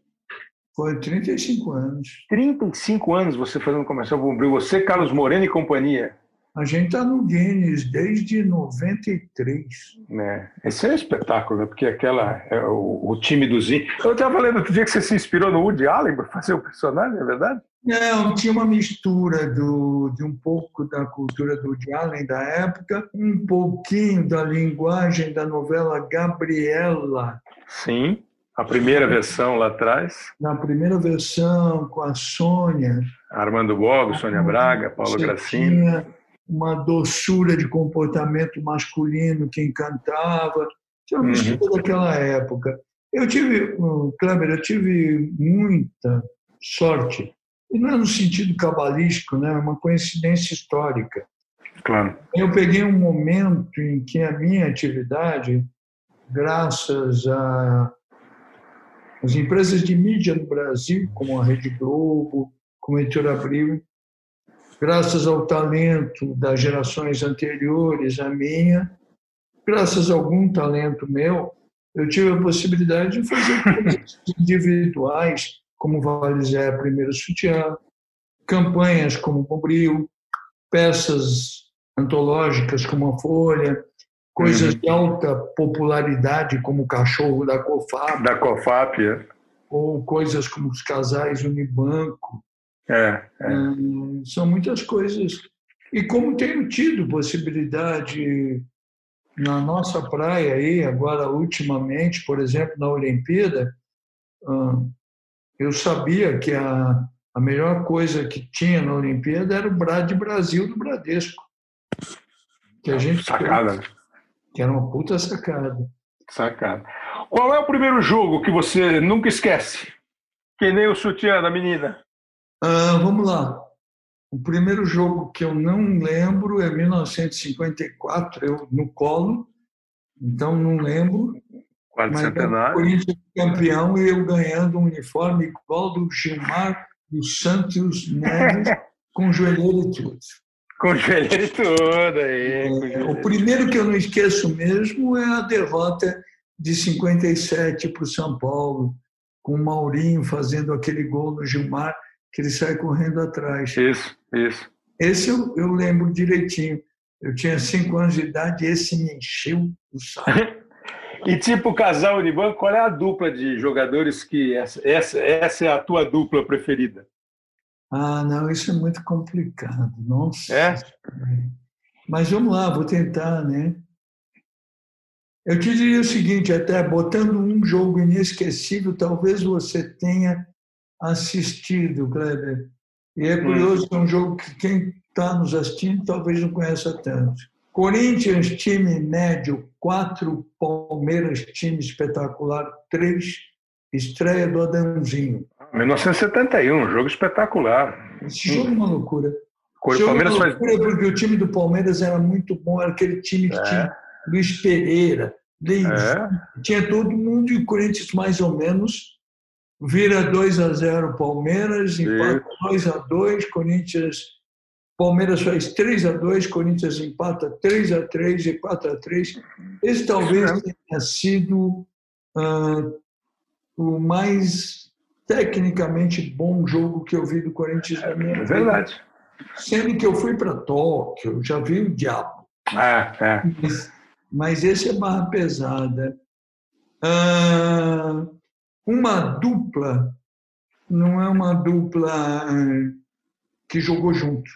Foi 35 anos. 35 anos você fazendo comercial Bombril. Você, Carlos Moreno e companhia. A gente está no Guinness desde 93. É, esse é um espetáculo, né? porque aquela, é o, o time do Zinho. Eu estava falando outro dia que você se inspirou no Woody Allen para fazer o personagem, é verdade? Não, tinha uma mistura do, de um pouco da cultura do Woody Allen da época, um pouquinho da linguagem da novela Gabriela. Sim, a primeira versão lá atrás. Na primeira versão, com a Sônia. Armando Bogo, Sônia Braga, Paulo Gracinha uma doçura de comportamento masculino que encantava. Tinha uma mistura uhum. daquela época. Eu tive, Kleber, eu tive muita sorte. E não é no sentido cabalístico, né? é uma coincidência histórica. Claro. Eu peguei um momento em que a minha atividade, graças a as empresas de mídia no Brasil, como a Rede Globo, como a Editora Abril, graças ao talento das gerações anteriores à minha, graças a algum talento meu, eu tive a possibilidade de fazer coisas individuais, como Valizé Primeiro Sutiã, campanhas como Bombril, peças antológicas como a Folha, coisas uhum. de alta popularidade como o Cachorro da COFAP. Da COFAP, é. Ou coisas como os Casais Unibanco, é, é. Hum, são muitas coisas. E como tenho tido possibilidade na nossa praia aí, agora ultimamente, por exemplo, na Olimpíada, hum, eu sabia que a, a melhor coisa que tinha na Olimpíada era o Brad Brasil do Bradesco. Que a gente sacada, né? Que era uma puta sacada. Sacada. Qual é o primeiro jogo que você nunca esquece? Que nem o sutiã da menina. Ah, vamos lá. O primeiro jogo que eu não lembro é 1954, eu no colo, então não lembro. Quase centenário. O Corinthians campeão e eu ganhando um uniforme igual do Gilmar dos Santos Neves, com joelheiro e tudo. Com joelheiro e tudo aí. É, o primeiro que eu não esqueço mesmo é a derrota de 57 para o São Paulo, com o Maurinho fazendo aquele gol no Gilmar, que ele sai correndo atrás. Isso, isso. Esse eu, eu lembro direitinho. Eu tinha cinco anos de idade e esse me encheu o saco. e tipo casal Uniban, qual é a dupla de jogadores que essa, essa, essa é a tua dupla preferida? Ah, não, isso é muito complicado. Nossa. É? Mas vamos lá, vou tentar, né? Eu te diria o seguinte, até botando um jogo inesquecível, talvez você tenha assistido, Kleber. E é curioso que é um jogo que quem está nos assistindo talvez não conheça tanto. Corinthians, time médio, quatro. Palmeiras, time espetacular, três. Estreia do Adãozinho. 1971, jogo espetacular. Esse jogo é uma loucura. O Palmeiras faz... porque o time do Palmeiras era muito bom, era aquele time que é. tinha Luiz Pereira, Leis, é. tinha todo mundo e o Corinthians mais ou menos vira 2 a 0 Palmeiras, empata 2 a 2 Corinthians Palmeiras faz 3 a 2 Corinthians empata 3 a 3 e 4 a 3 Esse talvez é. tenha sido uh, o mais tecnicamente bom jogo que eu vi do Corinthians na minha vida. É verdade. Sendo que eu fui para Tóquio, já vi o diabo. É, é. Mas, mas esse é barra pesada. Ah, uma dupla não é uma dupla ah, que jogou junto,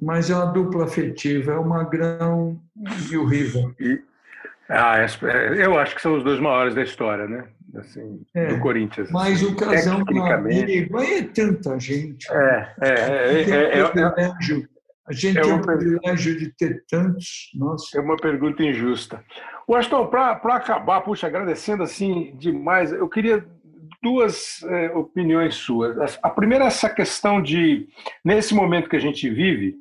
mas é uma dupla afetiva, é o Magrão e o Riva. E, ah, é, eu acho que são os dois maiores da história, né? Assim, é, do Corinthians. Mas assim, o casão aí é tanta gente. É, é, é, é, é, a gente é tem o privilégio de ter tantos. Nossa. É uma pergunta injusta. Washington, para acabar, puxa, agradecendo assim demais, eu queria duas é, opiniões suas. A primeira é essa questão de, nesse momento que a gente vive,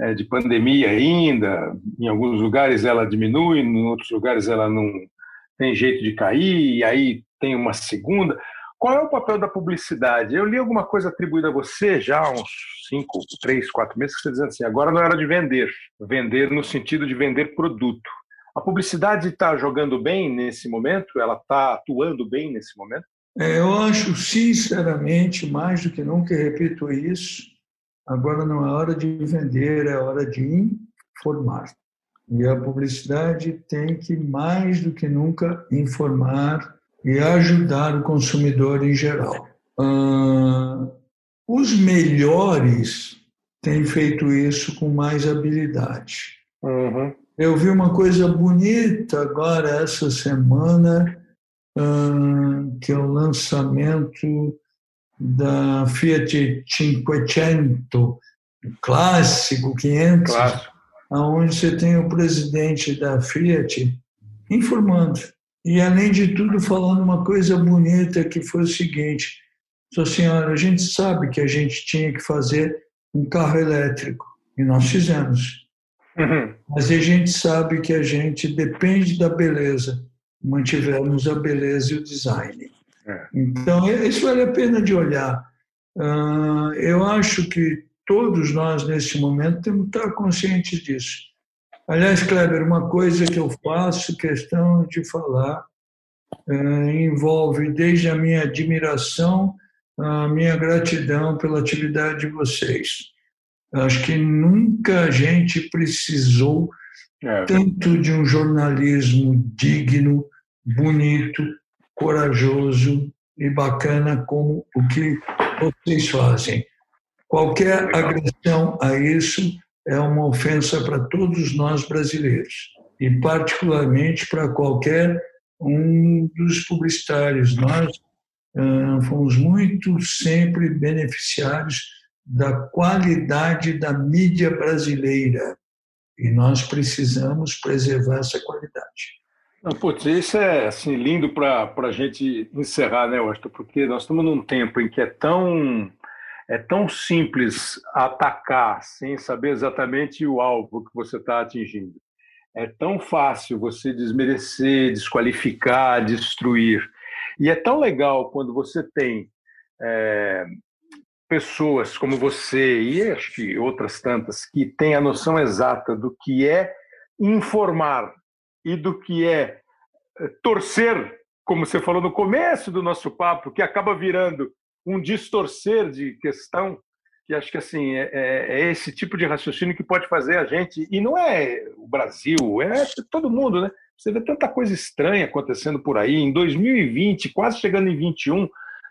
é, de pandemia ainda, em alguns lugares ela diminui, em outros lugares ela não tem jeito de cair, e aí tem uma segunda. Qual é o papel da publicidade? Eu li alguma coisa atribuída a você já há uns cinco, três, quatro meses, que você dizendo assim, agora não era de vender. Vender no sentido de vender produto. A publicidade está jogando bem nesse momento? Ela está atuando bem nesse momento? É, eu acho, sinceramente, mais do que nunca, repito isso, agora não é hora de vender, é hora de informar. E a publicidade tem que, mais do que nunca, informar e ajudar o consumidor em geral. Ah, os melhores têm feito isso com mais habilidade. Uhum. Eu vi uma coisa bonita agora, essa semana, que é o lançamento da Fiat Cinquecento, clássico 500, Clássico. onde você tem o presidente da Fiat informando e, além de tudo, falando uma coisa bonita que foi o seguinte: Sua senhora, a gente sabe que a gente tinha que fazer um carro elétrico, e nós fizemos. Uhum. Mas a gente sabe que a gente depende da beleza, mantivermos a beleza e o design. É. Então, isso vale a pena de olhar. Uh, eu acho que todos nós, nesse momento, temos que estar conscientes disso. Aliás, Kleber, uma coisa que eu faço questão de falar é, envolve desde a minha admiração, a minha gratidão pela atividade de vocês. Acho que nunca a gente precisou é. tanto de um jornalismo digno, bonito, corajoso e bacana como o que vocês fazem. Qualquer agressão a isso é uma ofensa para todos nós brasileiros e particularmente para qualquer um dos publicitários. Nós fomos muito sempre beneficiários da qualidade da mídia brasileira. E nós precisamos preservar essa qualidade. Não, putz, isso é assim, lindo para a gente encerrar, né, Washington? Porque nós estamos num tempo em que é tão, é tão simples atacar sem saber exatamente o alvo que você está atingindo. É tão fácil você desmerecer, desqualificar, destruir. E é tão legal quando você tem é, pessoas como você e acho que outras tantas que têm a noção exata do que é informar e do que é torcer, como você falou no começo do nosso papo, que acaba virando um distorcer de questão, que acho que assim é, é, é esse tipo de raciocínio que pode fazer a gente, e não é o Brasil, é todo mundo, né? Você vê tanta coisa estranha acontecendo por aí. Em 2020, quase chegando em 21,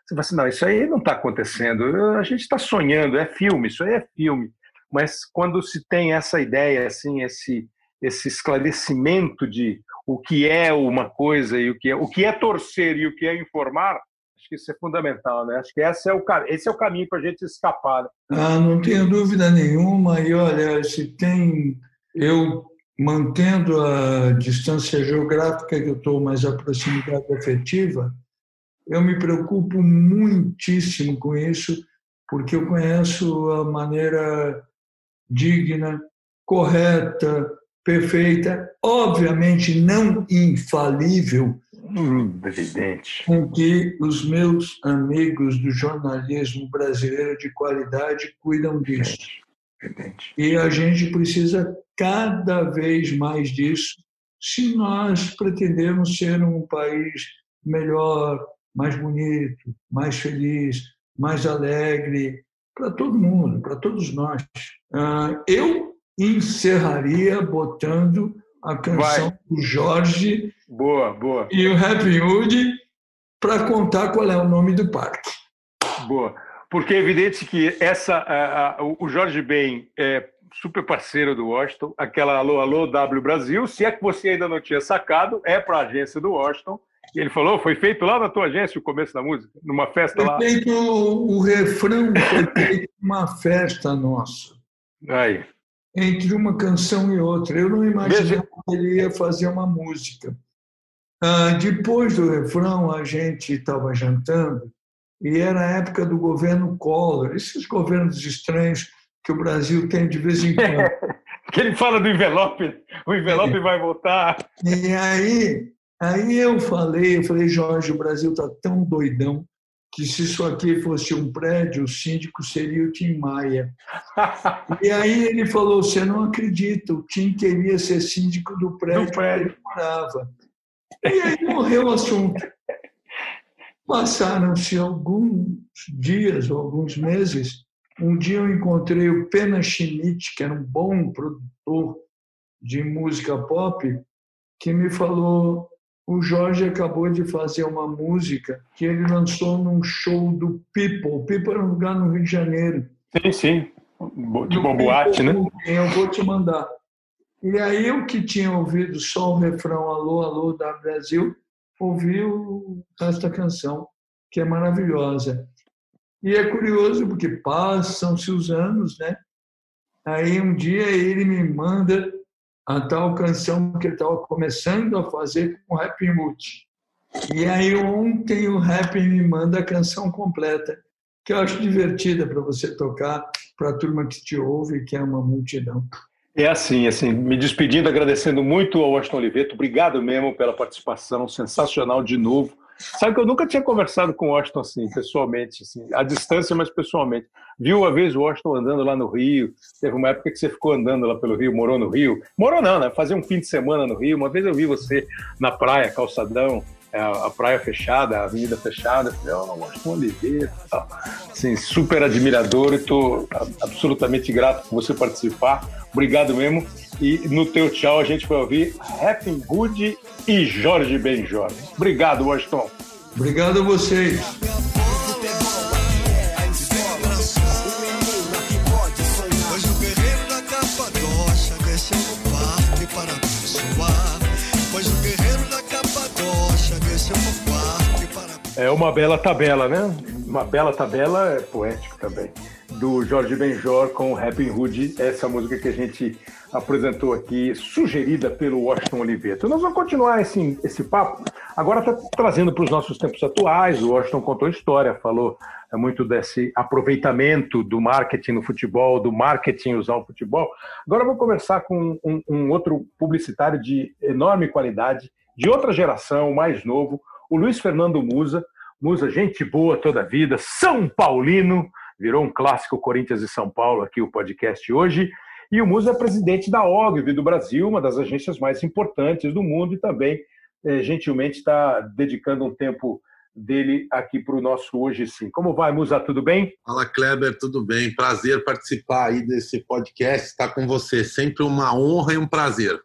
você fala assim: não, isso aí não está acontecendo. A gente está sonhando, é filme, isso aí é filme. Mas quando se tem essa ideia, assim, esse, esse esclarecimento de o que é uma coisa e o que é, o que é torcer e o que é informar, acho que isso é fundamental, né? Acho que esse é o, esse é o caminho para a gente escapar. Né? Ah, não tenho dúvida nenhuma. E olha, se tem. Eu mantendo a distância geográfica que eu estou, mas a proximidade afetiva, eu me preocupo muitíssimo com isso, porque eu conheço a maneira digna, correta, perfeita, obviamente não infalível, hum, evidente, com que os meus amigos do jornalismo brasileiro de qualidade cuidam disso. Evidente. E a gente precisa cada vez mais disso se nós pretendemos ser um país melhor, mais bonito, mais feliz, mais alegre para todo mundo, para todos nós. Ah, eu encerraria botando a canção Vai. do Jorge boa, boa. e o Happy Hood para contar qual é o nome do parque. Boa. Porque é evidente que essa, a, a, o Jorge Ben é super parceiro do Washington, aquela Alô, Alô, W Brasil, se é que você ainda não tinha sacado, é para a agência do Washington. Ele falou, foi feito lá na tua agência o começo da música, numa festa foi lá. Feito, o refrão foi feito numa festa nossa. Aí. Entre uma canção e outra. Eu não imaginava que ele ia fazer uma música. Ah, depois do refrão, a gente estava jantando e era a época do governo Collor, esses governos estranhos que o Brasil tem de vez em quando. que ele fala do envelope, o envelope é. vai voltar. E aí, aí eu falei, eu falei, Jorge, o Brasil está tão doidão que se isso aqui fosse um prédio, o síndico seria o Tim Maia. e aí ele falou, você não acredita, o Tim queria ser síndico do prédio, do prédio. que ele morava. E aí morreu o assunto. Passaram-se alguns dias ou alguns meses. Um dia eu encontrei o Pena Schmidt, que era um bom produtor de música pop, que me falou: o Jorge acabou de fazer uma música que ele lançou num show do People. People era um lugar no Rio de Janeiro. Sim, sim. De uma boate, né? Eu vou te mandar. E aí eu que tinha ouvido só o refrão Alô, Alô da Brasil, ouviu esta canção, que é maravilhosa. E é curioso porque passam-se os anos, né? Aí um dia ele me manda a tal canção que ele estava começando a fazer com o Happy Mood. E aí ontem o Happy me manda a canção completa, que eu acho divertida para você tocar para a turma que te ouve, que é uma multidão. É assim, assim, me despedindo, agradecendo muito ao Washington Oliveto, obrigado mesmo pela participação, sensacional de novo. Sabe que eu nunca tinha conversado com o Washington assim, pessoalmente, assim, à distância, mas pessoalmente. Viu uma vez o Washington andando lá no Rio, teve uma época que você ficou andando lá pelo Rio, morou no Rio. Morou não, né? Fazia um fim de semana no Rio. Uma vez eu vi você na praia, calçadão, a praia fechada, a avenida fechada. Eu falei, oh, Washington Oliveira, assim, super admirador e estou absolutamente grato por você participar. Obrigado mesmo. E no teu tchau a gente vai ouvir Happy Good e Jorge Benjor. Obrigado, Washington. Obrigado a vocês. É uma bela tabela, né? Uma bela tabela é poético também. Do Jorge Benjor com Happy Hood, essa música que a gente apresentou aqui, sugerida pelo Washington Oliveto. Então, nós vamos continuar esse, esse papo. Agora está trazendo para os nossos tempos atuais. O Washington contou história, falou é, muito desse aproveitamento do marketing no futebol, do marketing usar o futebol. Agora vou conversar com um, um outro publicitário de enorme qualidade, de outra geração, mais novo, o Luiz Fernando Musa. Musa, gente boa toda a vida, São Paulino, virou um clássico Corinthians e São Paulo aqui o podcast hoje. E o Musa é presidente da OGV do Brasil, uma das agências mais importantes do mundo, e também, é, gentilmente, está dedicando um tempo dele aqui para o nosso Hoje Sim. Como vai, Musa? Tudo bem? Fala, Kleber, tudo bem? Prazer participar aí desse podcast, estar com você. Sempre uma honra e um prazer.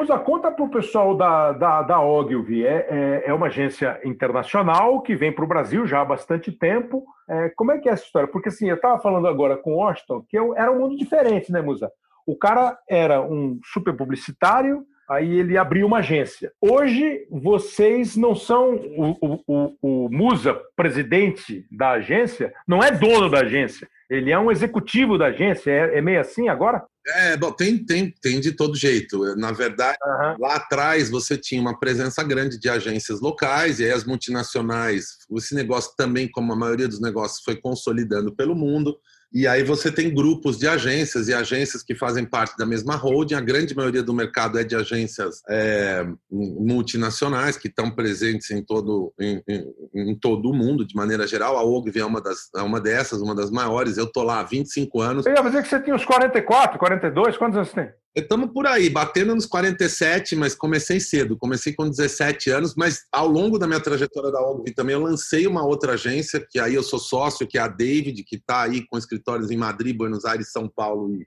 Musa, conta para o pessoal da, da, da Ogilvy. É, é, é, uma agência internacional que vem para o Brasil já há bastante tempo. É, como é que é essa história? Porque assim, eu estava falando agora com o Washington que eu, era um mundo diferente, né, Musa? O cara era um super publicitário, aí ele abriu uma agência. Hoje, vocês não são o, o, o, o Musa, presidente da agência, não é dono da agência. Ele é um executivo da agência. É, é meio assim agora? É, bom, tem, tem, tem de todo jeito. Na verdade, uhum. lá atrás você tinha uma presença grande de agências locais e aí as multinacionais, esse negócio também, como a maioria dos negócios, foi consolidando pelo mundo. E aí você tem grupos de agências e agências que fazem parte da mesma holding. A grande maioria do mercado é de agências é, multinacionais que estão presentes em todo, em, em, em, todo o mundo, de maneira geral. A OGV é uma, das, é uma dessas, uma das maiores. Eu estou lá há 25 anos. Eu ia dizer que você tinha uns 44, 42. Quantos anos você tem? Estamos por aí, batendo nos 47, mas comecei cedo. Comecei com 17 anos, mas ao longo da minha trajetória da OGV também eu lancei uma outra agência, que aí eu sou sócio, que é a David, que está aí com escritórios em Madrid, Buenos Aires, São Paulo e,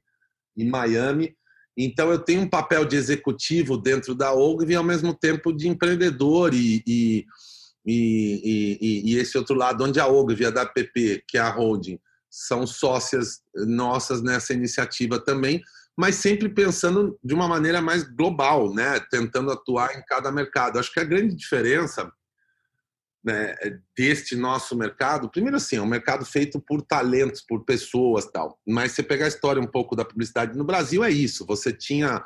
e Miami. Então eu tenho um papel de executivo dentro da OGV e ao mesmo tempo de empreendedor e, e, e, e esse outro lado, onde a OGV, a da PP, que é a holding, são sócias nossas nessa iniciativa também mas sempre pensando de uma maneira mais global, né? tentando atuar em cada mercado. Acho que a grande diferença né, deste nosso mercado, primeiro assim, é um mercado feito por talentos, por pessoas tal. Mas se pegar a história um pouco da publicidade no Brasil, é isso. Você tinha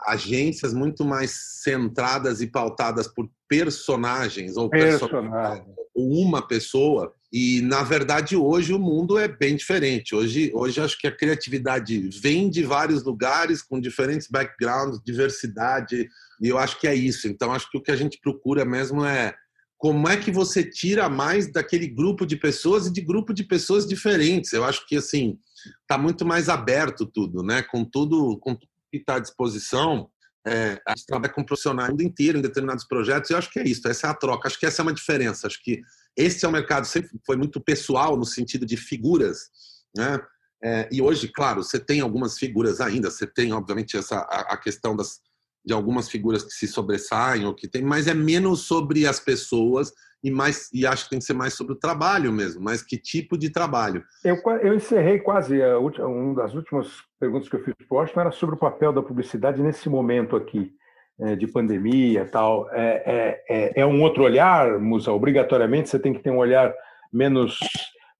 agências muito mais centradas e pautadas por personagens ou, Personagem. ou uma pessoa e, na verdade, hoje o mundo é bem diferente. Hoje, hoje acho que a criatividade vem de vários lugares, com diferentes backgrounds, diversidade, e eu acho que é isso. Então, acho que o que a gente procura mesmo é como é que você tira mais daquele grupo de pessoas e de grupo de pessoas diferentes. Eu acho que, assim, está muito mais aberto tudo, né? Com tudo, com que está à disposição, é, a gente trabalha com profissionais o mundo inteiro em determinados projetos, e eu acho que é isso, essa é a troca. Acho que essa é uma diferença. Acho que esse é um mercado sempre foi muito pessoal no sentido de figuras, né? É, e hoje, claro, você tem algumas figuras ainda, você tem, obviamente, essa, a, a, questão das, de algumas figuras que se sobressaem, ou que tem, mas é menos sobre as pessoas e mais e acho que tem que ser mais sobre o trabalho mesmo, mas que tipo de trabalho. Eu, eu encerrei quase, a última, uma das últimas perguntas que eu fiz para o era sobre o papel da publicidade nesse momento aqui é, de pandemia tal, é, é, é, é, um outro olhar, Musa? Obrigatoriamente você tem que ter um olhar menos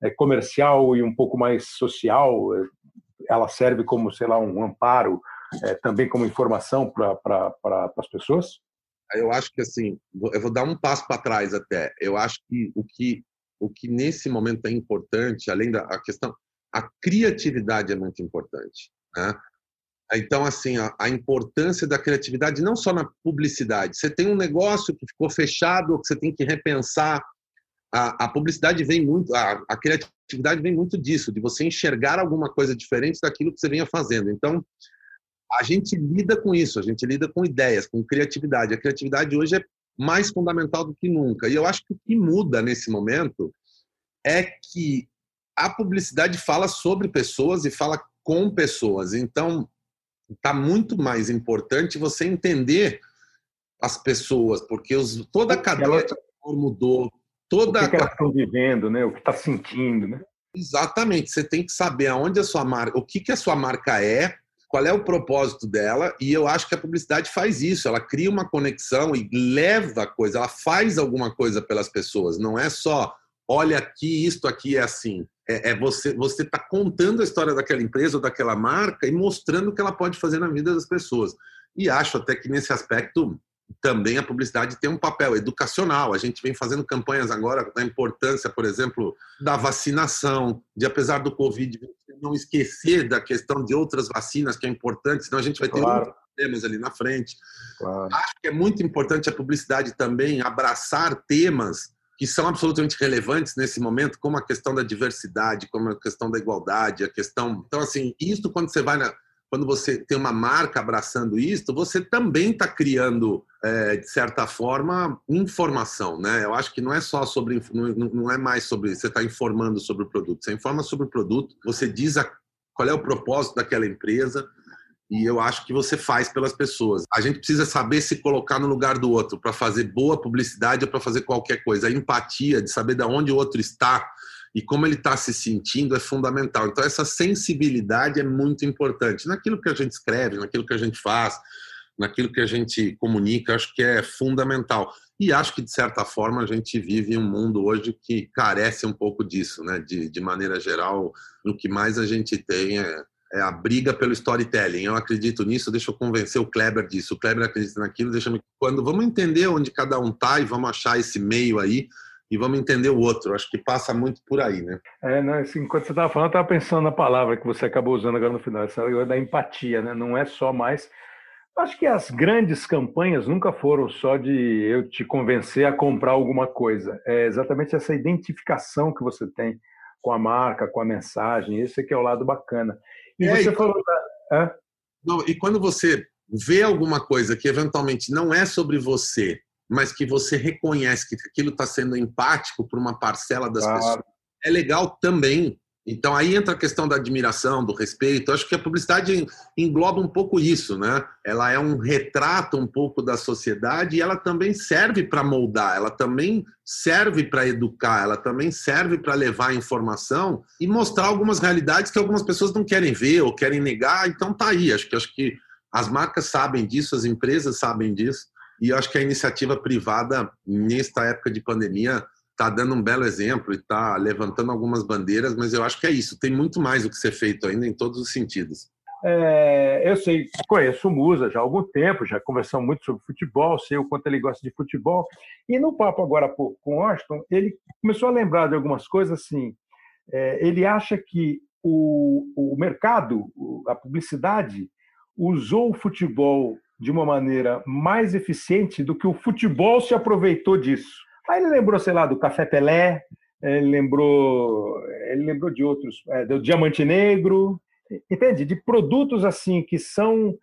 é, comercial e um pouco mais social. Ela serve como, sei lá, um amparo, também como informação para pra, as pessoas? Eu acho que assim, eu vou dar um passo para trás até. Eu acho que o que o que nesse momento é importante, além da questão, a criatividade é muito importante. Né? Então, assim, a, a, importância da criatividade não só na publicidade. Você tem um negócio que ficou fechado, que você tem que repensar. A, a publicidade vem muito, a, a, criatividade vem muito disso, de você enxergar alguma coisa diferente daquilo que você vinha fazendo. Então, a gente lida com isso, a gente lida com ideias, com criatividade. A criatividade hoje é mais fundamental do que nunca. E eu acho que o que muda nesse momento é que a publicidade fala sobre pessoas e fala com pessoas. Então, está muito mais importante você entender as pessoas, porque os, toda a cadeia mudou, toda o que, que elas estão vivendo, né? O que está sentindo, né? Exatamente. Você tem que saber aonde a sua marca, o que que a sua marca é, qual é o propósito dela, e eu acho que a publicidade faz isso, ela cria uma conexão e leva coisa, ela faz alguma coisa pelas pessoas, não é só olha aqui, isto aqui é assim. É, é você você está contando a história daquela empresa ou daquela marca e mostrando o que ela pode fazer na vida das pessoas. E acho até que nesse aspecto também a publicidade tem um papel educacional. A gente vem fazendo campanhas agora da importância, por exemplo, da vacinação, de apesar do Covid, não esquecer da questão de outras vacinas que é importante, senão a gente vai ter claro. problemas ali na frente. Claro. Acho que é muito importante a publicidade também abraçar temas que são absolutamente relevantes nesse momento, como a questão da diversidade, como a questão da igualdade, a questão. Então, assim, isso quando você vai na, quando você tem uma marca abraçando isso, você também está criando, é, de certa forma, informação. Né? Eu acho que não é só sobre, não é mais sobre você está informando sobre o produto. Você informa sobre o produto, você diz a, qual é o propósito daquela empresa, e eu acho que você faz pelas pessoas. A gente precisa saber se colocar no lugar do outro para fazer boa publicidade ou para fazer qualquer coisa. A empatia de saber de onde o outro está e como ele está se sentindo é fundamental. Então, essa sensibilidade é muito importante naquilo que a gente escreve, naquilo que a gente faz, naquilo que a gente comunica, acho que é fundamental. E acho que, de certa forma, a gente vive um mundo hoje que carece um pouco disso, né? De, de maneira geral, o que mais a gente tem é, é, a briga pelo storytelling. Eu acredito nisso, deixa eu convencer o Kleber disso. O Kleber acredita naquilo, deixa eu... Quando vamos entender onde cada um está e vamos achar esse meio aí, e vamos entender o outro. Acho que passa muito por aí, né? É, não, assim, enquanto você estava falando, eu estava pensando na palavra que você acabou usando agora no final, essa da empatia, né? Não é só mais. Acho que as grandes campanhas nunca foram só de eu te convencer a comprar alguma coisa. É exatamente essa identificação que você tem com a marca, com a mensagem. Esse aqui é o lado bacana. E é, você e falou. É? E quando você vê alguma coisa que eventualmente não é sobre você, mas que você reconhece que aquilo está sendo empático por uma parcela das claro. pessoas, é legal também. Então aí entra a questão da admiração, do respeito. Eu acho que a publicidade engloba um pouco isso, né? Ela é um retrato um pouco da sociedade e ela também serve para moldar, ela também serve para educar, ela também serve para levar informação e mostrar algumas realidades que algumas pessoas não querem ver ou querem negar. Então tá aí. Acho que acho que as marcas sabem disso, as empresas sabem disso. E acho que a iniciativa privada, nesta época de pandemia, está dando um belo exemplo e está levantando algumas bandeiras, mas eu acho que é isso. Tem muito mais o que ser feito ainda em todos os sentidos. É, eu sei, conheço o Musa já há algum tempo, já conversamos muito sobre futebol, sei o quanto ele gosta de futebol. E no papo agora com o Austin, ele começou a lembrar de algumas coisas assim. É, ele acha que o, o mercado, a publicidade, usou o futebol de uma maneira mais eficiente do que o futebol se aproveitou disso. Aí ele lembrou, sei lá, do Café Pelé, ele lembrou, ele lembrou de outros, é, do Diamante Negro, entende? De produtos assim que são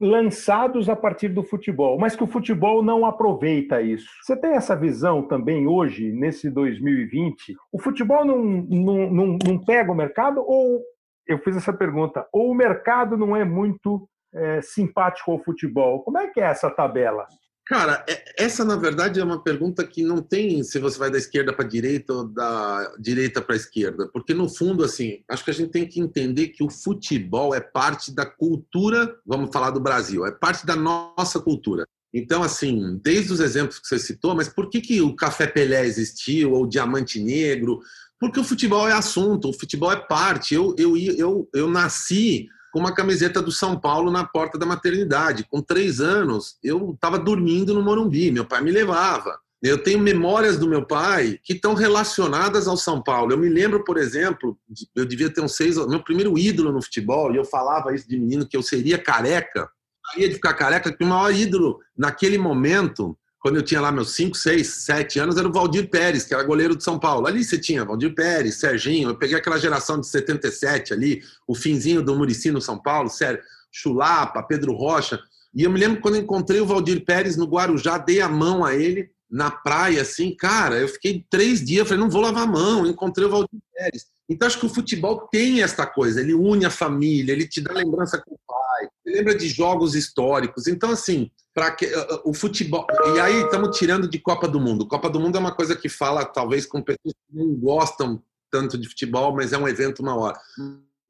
lançados a partir do futebol, mas que o futebol não aproveita isso. Você tem essa visão também hoje, nesse 2020? O futebol não, não, não, não pega o mercado ou eu fiz essa pergunta, ou o mercado não é muito é, simpático ao futebol? Como é que é essa tabela? Cara, é, essa na verdade é uma pergunta que não tem se você vai da esquerda para a direita ou da direita para a esquerda, porque no fundo, assim, acho que a gente tem que entender que o futebol é parte da cultura, vamos falar do Brasil, é parte da nossa cultura. Então, assim, desde os exemplos que você citou, mas por que, que o Café Pelé existiu, ou o Diamante Negro? Porque o futebol é assunto, o futebol é parte. Eu, eu, eu, eu nasci com uma camiseta do São Paulo na porta da maternidade. Com três anos, eu estava dormindo no Morumbi, meu pai me levava. Eu tenho memórias do meu pai que estão relacionadas ao São Paulo. Eu me lembro, por exemplo, eu devia ter uns seis meu primeiro ídolo no futebol, e eu falava isso de menino, que eu seria careca. Eu ia de ficar careca, que o maior ídolo naquele momento quando eu tinha lá meus 5, 6, 7 anos, era o Valdir Pérez, que era goleiro de São Paulo. Ali você tinha Valdir Pérez, Serginho, eu peguei aquela geração de 77 ali, o finzinho do Murici no São Paulo, sério, Chulapa, Pedro Rocha. E eu me lembro quando encontrei o Valdir Pérez no Guarujá, dei a mão a ele na praia, assim, cara, eu fiquei três dias, falei, não vou lavar a mão, encontrei o Valdir Pérez. Então, acho que o futebol tem esta coisa, ele une a família, ele te dá lembrança com o pai, lembra de jogos históricos. Então, assim, para que eh, eh, o futebol. E aí estamos tirando de Copa do Mundo. Copa do Mundo é uma coisa que fala, talvez, com pessoas que não gostam tanto de futebol, mas é um evento maior.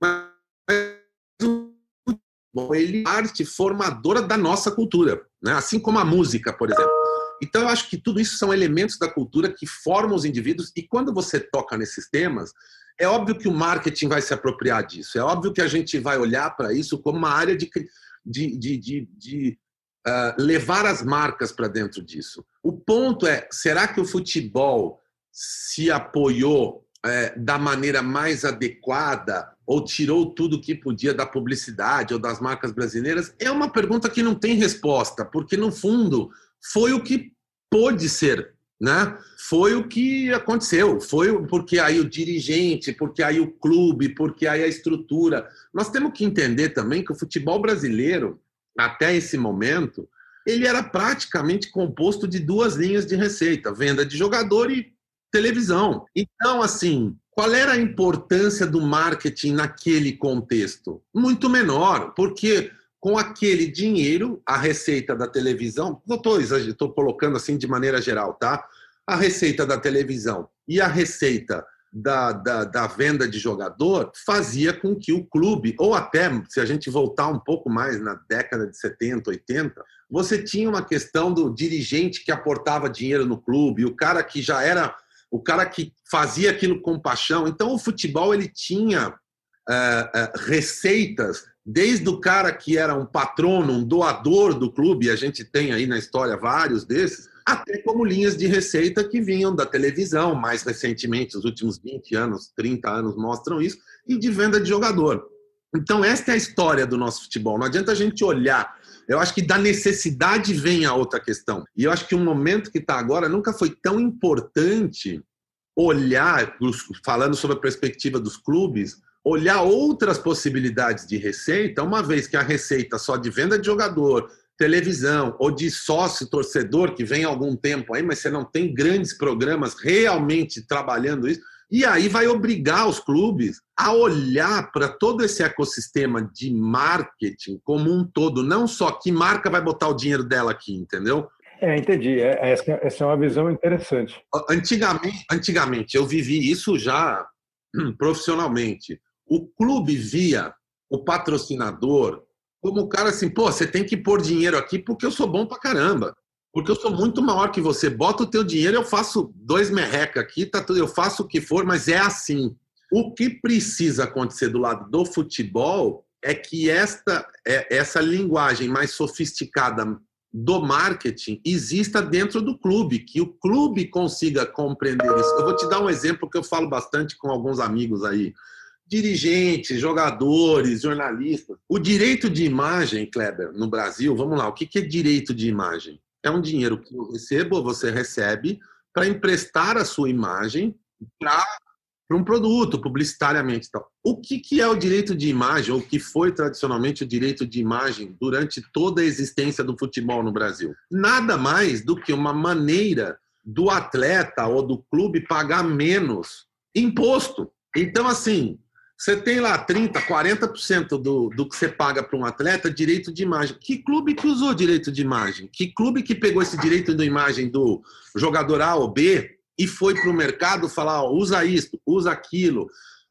Mas o ele é arte formadora da nossa cultura, né? assim como a música, por exemplo. Então, eu acho que tudo isso são elementos da cultura que formam os indivíduos, e quando você toca nesses temas, é óbvio que o marketing vai se apropriar disso, é óbvio que a gente vai olhar para isso como uma área de, de, de, de, de uh, levar as marcas para dentro disso. O ponto é: será que o futebol se apoiou é, da maneira mais adequada ou tirou tudo que podia da publicidade ou das marcas brasileiras? É uma pergunta que não tem resposta, porque no fundo foi o que pôde ser, né? Foi o que aconteceu, foi porque aí o dirigente, porque aí o clube, porque aí a estrutura. Nós temos que entender também que o futebol brasileiro, até esse momento, ele era praticamente composto de duas linhas de receita: venda de jogador e televisão. Então, assim, qual era a importância do marketing naquele contexto? Muito menor, porque com aquele dinheiro, a receita da televisão, estou colocando assim de maneira geral, tá? A receita da televisão e a receita da, da, da, venda de jogador fazia com que o clube, ou até se a gente voltar um pouco mais na década de 70, 80, você tinha uma questão do dirigente que aportava dinheiro no clube, o cara que já era o cara que fazia aquilo com paixão. Então o futebol ele tinha é, é, receitas desde o cara que era um patrono, um doador do clube, a gente tem aí na história vários desses, até como linhas de receita que vinham da televisão, mais recentemente, os últimos 20 anos, 30 anos mostram isso, e de venda de jogador. Então, esta é a história do nosso futebol. Não adianta a gente olhar. Eu acho que da necessidade vem a outra questão. E eu acho que o momento que está agora nunca foi tão importante olhar, falando sobre a perspectiva dos clubes, olhar outras possibilidades de receita, uma vez que a receita só de venda de jogador, televisão ou de sócio torcedor que vem há algum tempo aí, mas você não tem grandes programas realmente trabalhando isso. E aí vai obrigar os clubes a olhar para todo esse ecossistema de marketing como um todo, não só que marca vai botar o dinheiro dela aqui, entendeu? É, entendi. É, essa, essa é uma visão interessante. Antigamente, antigamente, eu vivi isso já hum, profissionalmente o clube via o patrocinador como o cara assim, pô, você tem que pôr dinheiro aqui porque eu sou bom pra caramba. Porque eu sou muito maior que você. Bota o teu dinheiro, eu faço dois merreca aqui, tá tudo, eu faço o que for, mas é assim. O que precisa acontecer do lado do futebol é que esta é, essa linguagem mais sofisticada do marketing exista dentro do clube, que o clube consiga compreender isso. Eu vou te dar um exemplo que eu falo bastante com alguns amigos aí dirigentes, jogadores, jornalistas. O direito de imagem, Kleber, no Brasil, vamos lá, o que é direito de imagem? É um dinheiro que eu recebo, você recebe, para emprestar a sua imagem para um produto, publicitariamente. Tal. O que, que é o direito de imagem, ou que foi tradicionalmente o direito de imagem durante toda a existência do futebol no Brasil? Nada mais do que uma maneira do atleta ou do clube pagar menos imposto. Então, assim, você tem lá 30%, 40% do, do que você paga para um atleta direito de imagem. Que clube que usou direito de imagem? Que clube que pegou esse direito de imagem do jogador A ou B e foi para o mercado falar: ó, usa isso, usa aquilo?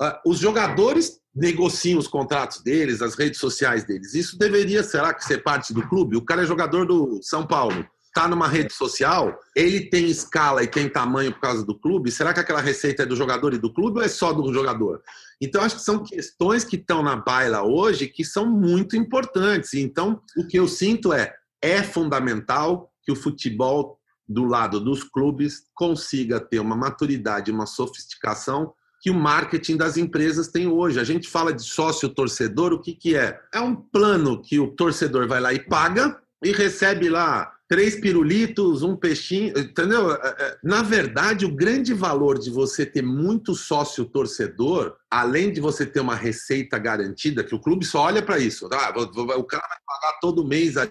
Uh, os jogadores negociam os contratos deles, as redes sociais deles. Isso deveria, será que ser parte do clube? O cara é jogador do São Paulo está numa rede social, ele tem escala e tem tamanho por causa do clube, será que aquela receita é do jogador e do clube ou é só do jogador? Então, acho que são questões que estão na baila hoje que são muito importantes. Então, o que eu sinto é, é fundamental que o futebol do lado dos clubes consiga ter uma maturidade, uma sofisticação que o marketing das empresas tem hoje. A gente fala de sócio torcedor, o que, que é? É um plano que o torcedor vai lá e paga e recebe lá três pirulitos, um peixinho, entendeu? É, é, na verdade, o grande valor de você ter muito sócio torcedor, além de você ter uma receita garantida, que o clube só olha para isso. Ah, o cara vai pagar todo mês a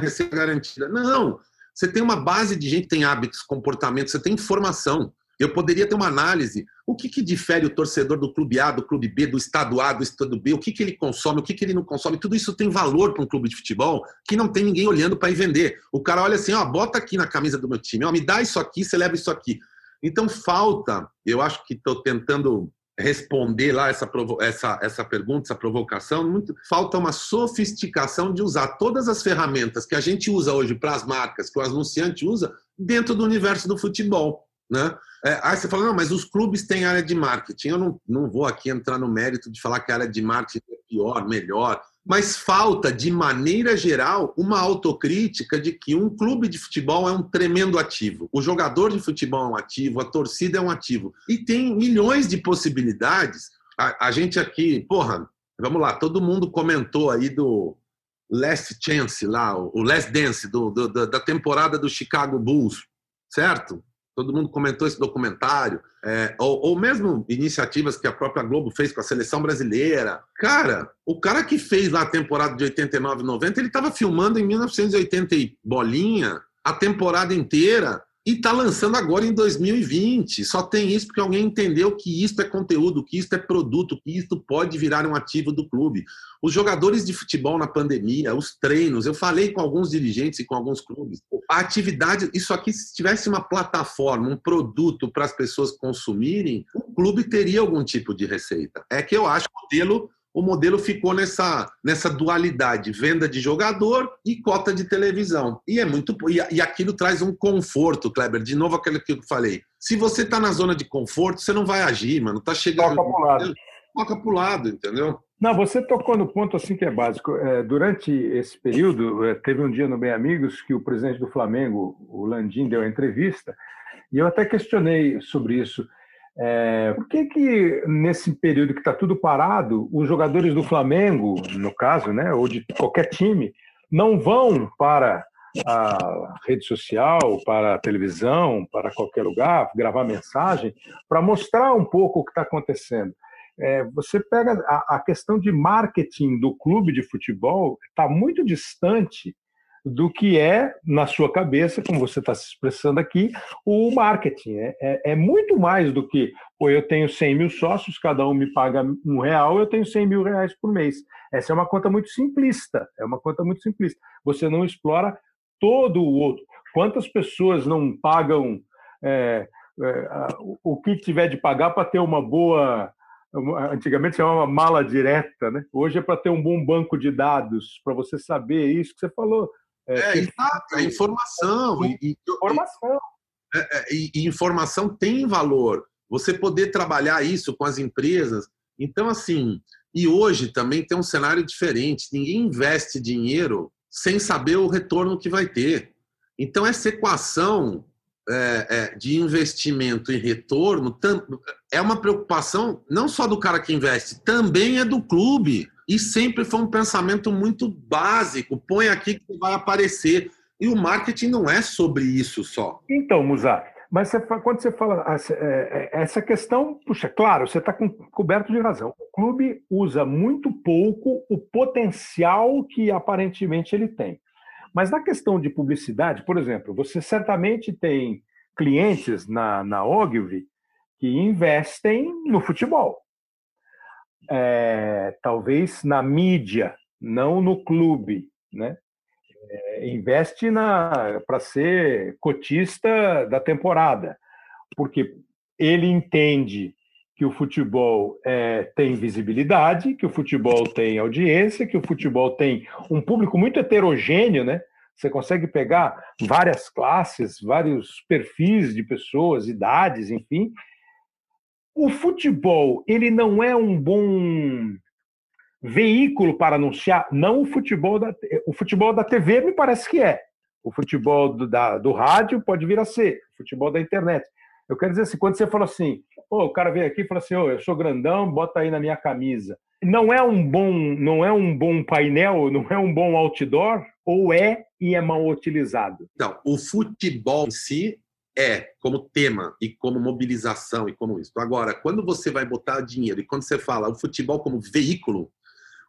receita garantida. Não, você tem uma base de gente tem hábitos, comportamentos, você tem informação. Eu poderia ter uma análise. O que, que difere o torcedor do clube A, do clube B, do estado A, do estado B? O que, que ele consome, o que, que ele não consome? Tudo isso tem valor para um clube de futebol que não tem ninguém olhando para ir vender. O cara olha assim, ó, bota aqui na camisa do meu time, ó, me dá isso aqui, você leva isso aqui. Então falta, eu acho que estou tentando responder lá essa, essa, essa pergunta, essa provocação, muito, falta uma sofisticação de usar todas as ferramentas que a gente usa hoje para as marcas, que o anunciante usa, dentro do universo do futebol. Né? É, aí você fala, não, mas os clubes têm área de marketing. Eu não, não vou aqui entrar no mérito de falar que a área de marketing é pior, melhor, mas falta, de maneira geral, uma autocrítica de que um clube de futebol é um tremendo ativo. O jogador de futebol é um ativo, a torcida é um ativo. E tem milhões de possibilidades. A, a gente aqui, porra, vamos lá, todo mundo comentou aí do Last Chance lá, o Last Dance do, do, da temporada do Chicago Bulls, certo? Todo mundo comentou esse documentário, é, ou, ou, mesmo iniciativas que a própria Globo fez com a seleção brasileira. Cara, o cara que fez lá a temporada de 89 90, ele estava filmando em 1980 e bolinha a temporada inteira e está lançando agora em 2020. Só tem isso porque alguém entendeu que isso é conteúdo, que isso é produto, que isso pode virar um ativo do clube. Os jogadores de futebol na pandemia, os treinos, eu falei com alguns dirigentes e com alguns clubes. A atividade, isso aqui, se tivesse uma plataforma, um produto para as pessoas consumirem, o clube teria algum tipo de receita. É que eu acho o modelo o modelo ficou nessa, nessa dualidade, venda de jogador e cota de televisão. E é muito e, e aquilo traz um conforto, Kleber. De novo aquilo que eu falei. Se você está na zona de conforto, você não vai agir, mano. Tá chegando. Toca pro lado. Toca pro lado, entendeu? Não, você tocou no ponto assim que é básico. É, durante esse período, é, teve um dia no Bem Amigos que o presidente do Flamengo, o Landim, deu a entrevista, e eu até questionei sobre isso. É, por que, que nesse período que está tudo parado, os jogadores do Flamengo, no caso, né, ou de qualquer time, não vão para a rede social, para a televisão, para qualquer lugar, gravar mensagem, para mostrar um pouco o que está acontecendo? É, você pega a, a questão de marketing do clube de futebol, está muito distante do que é, na sua cabeça, como você está se expressando aqui, o marketing. É, é, é, muito mais do que, pô, eu tenho 100 mil sócios, cada um me paga um real, eu tenho 100 mil reais por mês. Essa é uma conta muito simplista, é uma conta muito simplista. Você não explora todo o outro. Quantas pessoas não pagam é, é, o que tiver de pagar para ter uma boa antigamente chamava mala direta, né? Hoje é para ter um bom banco de dados, para você saber isso que você falou. É, é exato, é informação. E, e, informação. É, é, e, e, informação tem valor. Você poder trabalhar isso com as empresas. Então, assim, e hoje também tem um cenário diferente. Ninguém investe dinheiro sem saber o retorno que vai ter. Então, essa equação é, é, de investimento e retorno é uma preocupação não só do cara que investe, também é do clube. E sempre foi um pensamento muito básico: põe aqui que vai aparecer. E o marketing não é sobre isso só. Então, Musa, mas você, quando você fala é, é, essa questão, puxa, claro, você está coberto de razão. O clube usa muito pouco o potencial que aparentemente ele tem. Mas na questão de publicidade, por exemplo, você certamente tem clientes na, na Ogilvy que investem no futebol. É, talvez na mídia, não no clube, né? É, investe para ser cotista da temporada, porque ele entende que o futebol é, tem visibilidade, que o futebol tem audiência, que o futebol tem um público muito heterogêneo, né? Você consegue pegar várias classes, vários perfis de pessoas, idades, enfim. O futebol, ele não é um bom veículo para anunciar, não o futebol da o futebol da TV me parece que é. O futebol do, da, do rádio pode vir a ser, o futebol da internet. Eu quero dizer assim, quando você fala assim, oh, o cara vem aqui e fala assim, oh, eu sou grandão, bota aí na minha camisa. Não é um bom, não é um bom painel, não é um bom outdoor, ou é e é mal utilizado? Então, o futebol em si é como tema e como mobilização e como isso. Agora, quando você vai botar dinheiro e quando você fala o futebol como veículo,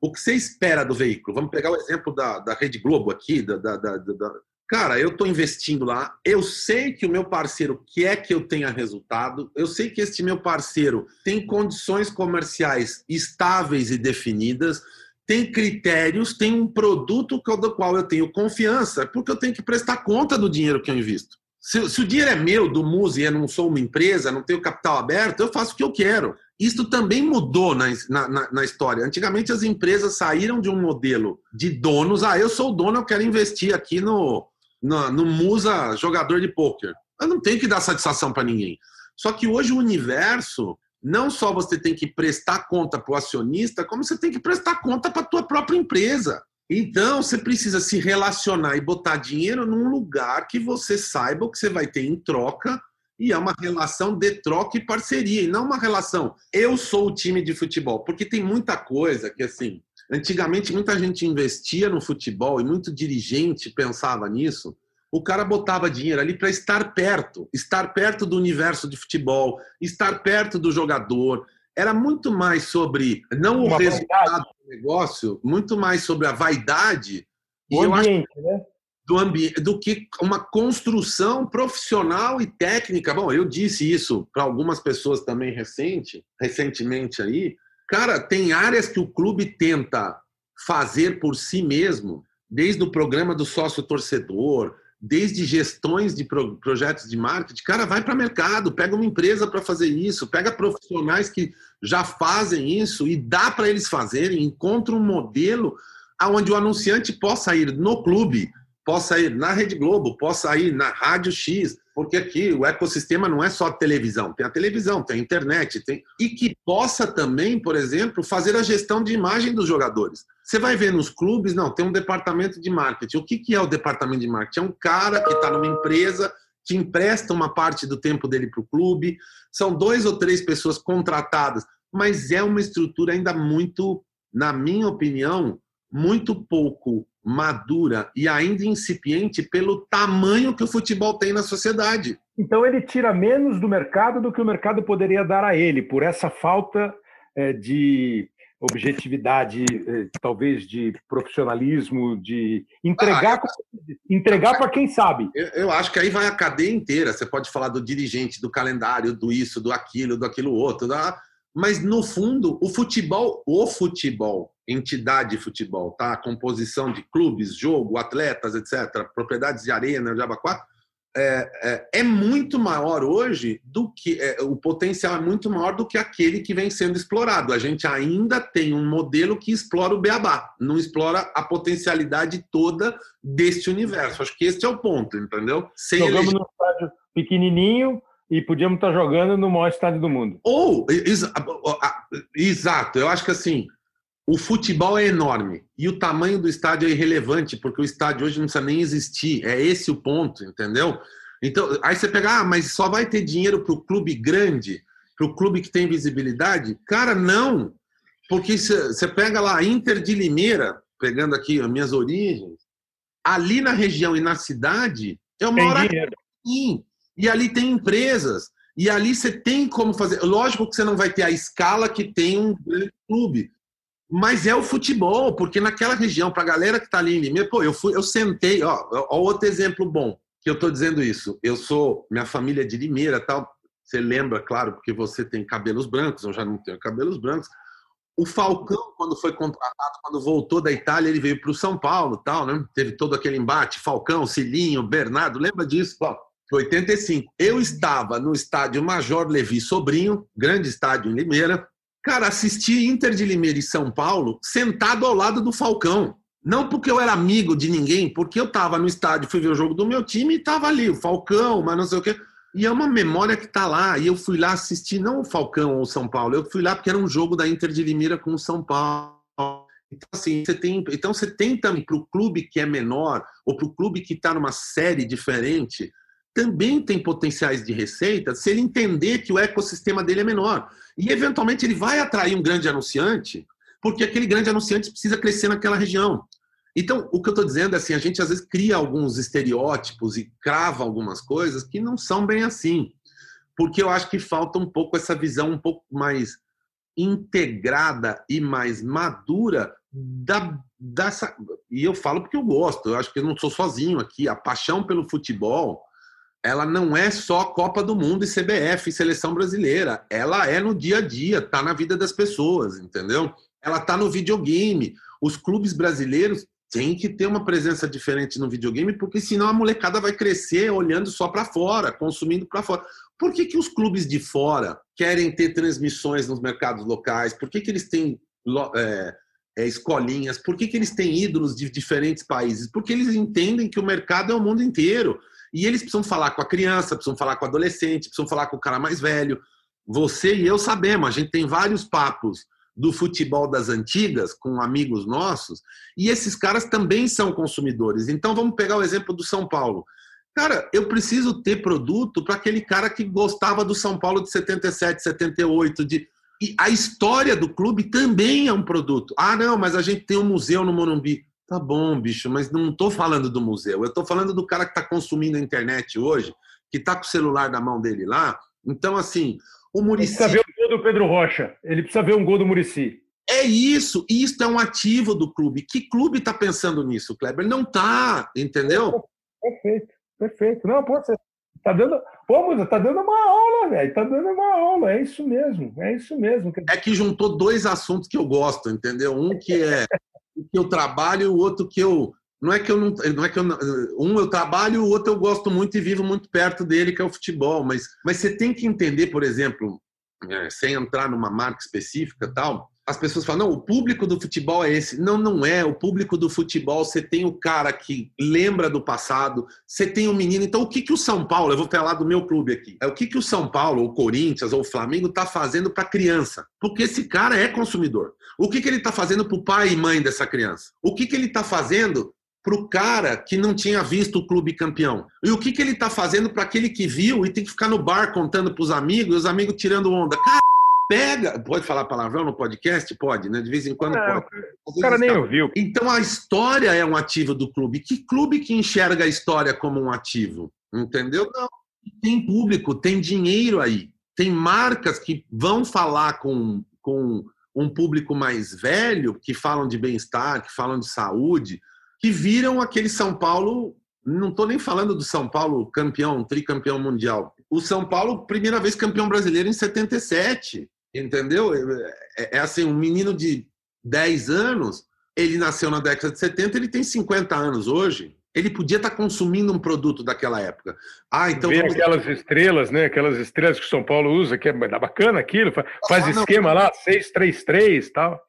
o que você espera do veículo? Vamos pegar o exemplo da, da Rede Globo aqui, da, da, da, da Cara, eu estou investindo lá, eu sei que o meu parceiro quer que eu tenha resultado, eu sei que este meu parceiro tem condições comerciais estáveis e definidas, tem critérios, tem um produto do qual eu tenho confiança, porque eu tenho que prestar conta do dinheiro que eu invisto. Se, se o dinheiro é meu, do Muse, e eu não sou uma empresa, não tenho capital aberto, eu faço o que eu quero. Isso também mudou na, na, na, história. Antigamente as empresas saíram de um modelo de donos. Ah, eu sou o dono, eu quero investir aqui no, no, no Musa jogador de pôquer. Eu não tenho que dar satisfação para ninguém. Só que hoje o universo, não só você tem que prestar conta para o acionista, como você tem que prestar conta para a tua própria empresa. Então, você precisa se relacionar e botar dinheiro num lugar que você saiba o que você vai ter em troca e é uma relação de troca e parceria, e não uma relação eu sou o time de futebol, porque tem muita coisa que assim, antigamente muita gente investia no futebol e muito dirigente pensava nisso. O cara botava dinheiro ali para estar perto, estar perto do universo de futebol, estar perto do jogador. Era muito mais sobre não uma o resultado vaidade. do negócio, muito mais sobre a vaidade. O ambiente, né? do, ambiente, do que uma construção profissional e técnica. Bom, eu disse isso para algumas pessoas também recente, recentemente aí. Cara, tem áreas que o clube tenta fazer por si mesmo, desde o programa do sócio torcedor, desde gestões de pro, projetos de marketing. Cara, vai para o mercado, pega uma empresa para fazer isso, pega profissionais que já fazem isso e dá para eles fazerem, encontra um modelo onde o anunciante possa ir no clube possa ir na Rede Globo, possa ir na Rádio X, porque aqui o ecossistema não é só televisão, tem a televisão, tem a internet, tem e que possa também, por exemplo, fazer a gestão de imagem dos jogadores. Você vai ver nos clubes, não, tem um departamento de marketing. O que, que é o departamento de marketing? É um cara que está numa empresa que empresta uma parte do tempo dele para o clube. São dois ou três pessoas contratadas, mas é uma estrutura ainda muito, na minha opinião, muito pouco madura e ainda incipiente pelo tamanho que o futebol tem na sociedade. Então ele tira menos do mercado do que o mercado poderia dar a ele, por essa falta é, de objetividade, é, talvez de profissionalismo, de entregar, ah, entregar para quem sabe. Eu, eu, acho que aí vai a cadeia inteira. Você pode falar do dirigente, do calendário, do isso, do aquilo, do aquilo outro, da... mas no fundo o futebol, o futebol entidade de futebol, tá? A composição de clubes, jogo, atletas, etc., propriedades de arena, de Abacuá, é, é, é, muito maior hoje do que é, o potencial é muito maior do que aquele que vem sendo explorado. A gente ainda tem um modelo que explora o beabá, não explora a potencialidade toda deste universo. Acho que esse é o ponto, entendeu? Sem Jogamos eleger... no estádio pequenininho e podíamos estar jogando no maior estádio do mundo. Ou, ex exato, eu acho que assim, o futebol é enorme e o tamanho do estádio é irrelevante, porque o estádio hoje não precisa nem existir. É esse o ponto, entendeu? Então, aí você pega, ah, mas só vai ter dinheiro para o clube grande, para o clube que tem visibilidade? Cara, não. Porque você pega lá Inter de Limeira, pegando aqui as minhas origens, ali na região e na cidade, é uma hora. Sim. E ali tem empresas. E ali você tem como fazer. Lógico que você não vai ter a escala que tem um grande clube mas é o futebol, porque naquela região, para a galera que está ali em Limeira, pô, eu, fui, eu sentei, ó, ó, outro exemplo bom, que eu estou dizendo isso. Eu sou, minha família é de Limeira tal, você lembra, claro, porque você tem cabelos brancos, eu já não tenho cabelos brancos. O Falcão, quando foi contratado, quando voltou da Itália, ele veio para o São Paulo, tal, né? Teve todo aquele embate, Falcão, Cilinho, Bernardo, lembra disso? Bom, 85. Eu estava no estádio Major Levi Sobrinho, grande estádio em Limeira, Cara, assisti Inter de Limeira e São Paulo sentado ao lado do Falcão. Não porque eu era amigo de ninguém, porque eu estava no estádio, fui ver o jogo do meu time e estava ali, o Falcão, mas não sei o quê. E é uma memória que está lá. E eu fui lá assistir, não o Falcão ou o São Paulo, eu fui lá porque era um jogo da Inter de Limeira com o São Paulo. Então, assim, você tem, então você para o clube que é menor, ou para o clube que está numa série diferente, também tem potenciais de receita se ele entender que o ecossistema dele é menor. E, eventualmente, ele vai atrair um grande anunciante, porque aquele grande anunciante precisa crescer naquela região. Então, o que eu estou dizendo é assim: a gente às vezes cria alguns estereótipos e crava algumas coisas que não são bem assim. Porque eu acho que falta um pouco essa visão um pouco mais integrada e mais madura da, dessa. E eu falo porque eu gosto, eu acho que eu não sou sozinho aqui. A paixão pelo futebol ela não é só Copa do Mundo e CBF e seleção brasileira. Ela é no dia a dia, tá na vida das pessoas, entendeu? Ela tá no videogame. Os clubes brasileiros tem que ter uma presença diferente no videogame, porque senão a molecada vai crescer olhando só para fora, consumindo para fora. Por que, que os clubes de fora querem ter transmissões nos mercados locais? Por que, que eles têm é, é, escolinhas? Por que, que eles têm ídolos de diferentes países? Porque eles entendem que o mercado é o mundo inteiro. E eles precisam falar com a criança, precisam falar com o adolescente, precisam falar com o cara mais velho. Você e eu sabemos, a gente tem vários papos do futebol das antigas com amigos nossos, e esses caras também são consumidores. Então vamos pegar o exemplo do São Paulo. Cara, eu preciso ter produto para aquele cara que gostava do São Paulo de 77, 78, de e a história do clube também é um produto. Ah, não, mas a gente tem um museu no Morumbi. Tá bom, bicho, mas não estou falando do museu. Eu estou falando do cara que está consumindo a internet hoje, que está com o celular na mão dele lá. Então, assim, o Murici. Precisa ver o gol do Pedro Rocha. Ele precisa ver um gol do Murici. É isso. Isso é um ativo do clube. Que clube está pensando nisso, Kleber? Não está, entendeu? Perfeito, perfeito. Não, pode ser. Tá dando, pô, Musa, tá dando uma aula, velho. Tá dando uma aula. É isso mesmo. É isso mesmo. É que juntou dois assuntos que eu gosto, entendeu? Um que é que eu trabalho o outro que eu. Não é que eu não. não é que eu, um eu trabalho, o outro eu gosto muito e vivo muito perto dele, que é o futebol. Mas, mas você tem que entender, por exemplo, é, sem entrar numa marca específica tal, as pessoas falam, não, o público do futebol é esse. Não, não é. O público do futebol, você tem o cara que lembra do passado, você tem o menino. Então, o que, que o São Paulo, eu vou falar do meu clube aqui, é o que, que o São Paulo, o Corinthians ou o Flamengo está fazendo para a criança? Porque esse cara é consumidor. O que, que ele está fazendo para o pai e mãe dessa criança? O que, que ele está fazendo para o cara que não tinha visto o clube campeão? E o que, que ele está fazendo para aquele que viu e tem que ficar no bar contando para os amigos e os amigos tirando onda? Cara, pega. Pode falar palavrão no podcast? Pode, né? De vez em quando pode. O cara nem ouviu. Então a história é um ativo do clube. Que clube que enxerga a história como um ativo? Entendeu? Não. Tem público, tem dinheiro aí. Tem marcas que vão falar com, com um público mais velho, que falam de bem-estar, que falam de saúde, que viram aquele São Paulo. Não estou nem falando do São Paulo campeão, tricampeão mundial. O São Paulo, primeira vez campeão brasileiro em 77. Entendeu? É, é assim, um menino de 10 anos, ele nasceu na década de 70, ele tem 50 anos hoje. Ele podia estar consumindo um produto daquela época. Ah, então. Vê vamos... aquelas estrelas, né? Aquelas estrelas que o São Paulo usa, que é bacana aquilo, faz ah, esquema não. lá, 633 e tal.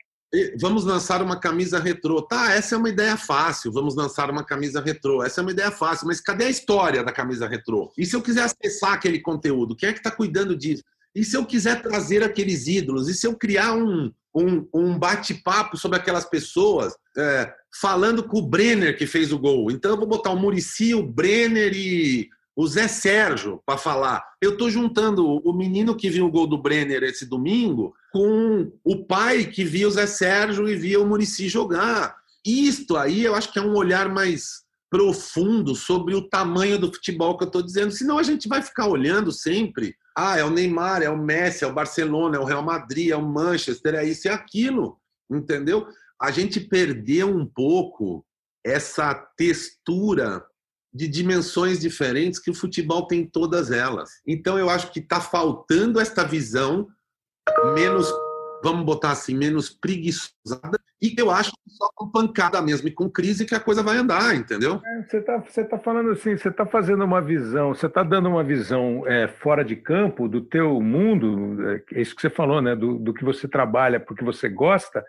Vamos lançar uma camisa retrô. Tá, essa é uma ideia fácil. Vamos lançar uma camisa retrô. Essa é uma ideia fácil, mas cadê a história da camisa retrô? E se eu quiser acessar aquele conteúdo, quem é que está cuidando disso? E se eu quiser trazer aqueles ídolos? E se eu criar um, um, um bate-papo sobre aquelas pessoas, é, falando com o Brenner que fez o gol? Então eu vou botar o Murici, o Brenner e o Zé Sérgio para falar. Eu estou juntando o menino que viu o gol do Brenner esse domingo com o pai que via o Zé Sérgio e via o Murici jogar. Isto aí eu acho que é um olhar mais profundo sobre o tamanho do futebol que eu estou dizendo. Senão a gente vai ficar olhando sempre ah, é o Neymar, é o Messi, é o Barcelona, é o Real Madrid, é o Manchester, é isso e é aquilo. Entendeu? A gente perdeu um pouco essa textura de dimensões diferentes que o futebol tem todas elas. Então eu acho que está faltando esta visão menos, vamos botar assim, menos preguiçosa e eu acho que só com pancada mesmo e com crise que a coisa vai andar, entendeu? É, você está você tá falando assim, você está fazendo uma visão, você está dando uma visão é, fora de campo do teu mundo, é, é isso que você falou, né? Do, do que você trabalha, porque você gosta,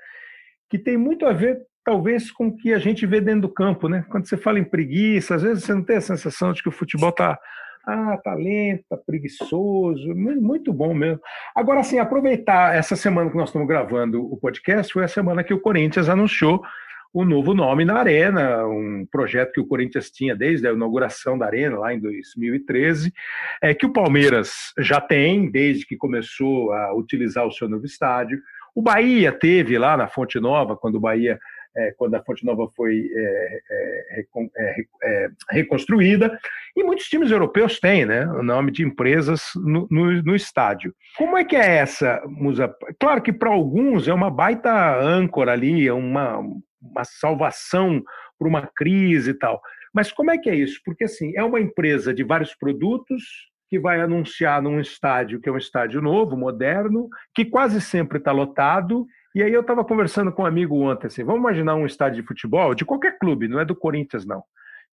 que tem muito a ver talvez com o que a gente vê dentro do campo, né? Quando você fala em preguiça, às vezes você não tem a sensação de que o futebol está ah, tá lento, tá preguiçoso, muito bom mesmo. Agora, assim, aproveitar essa semana que nós estamos gravando o podcast, foi a semana que o Corinthians anunciou o novo nome na Arena, um projeto que o Corinthians tinha desde a inauguração da Arena, lá em 2013, é, que o Palmeiras já tem, desde que começou a utilizar o seu novo estádio. O Bahia teve lá na Fonte Nova, quando o Bahia é, quando a Fonte Nova foi é, é, é, é, reconstruída, e muitos times europeus têm né, o nome de empresas no, no, no estádio. Como é que é essa, Musa? Claro que para alguns é uma baita âncora ali, é uma, uma salvação para uma crise e tal. Mas como é que é isso? Porque assim, é uma empresa de vários produtos que vai anunciar num estádio que é um estádio novo, moderno, que quase sempre está lotado, E aí eu estava conversando com um amigo ontem, assim, vamos imaginar um estádio de futebol, de qualquer clube, não é do Corinthians, não,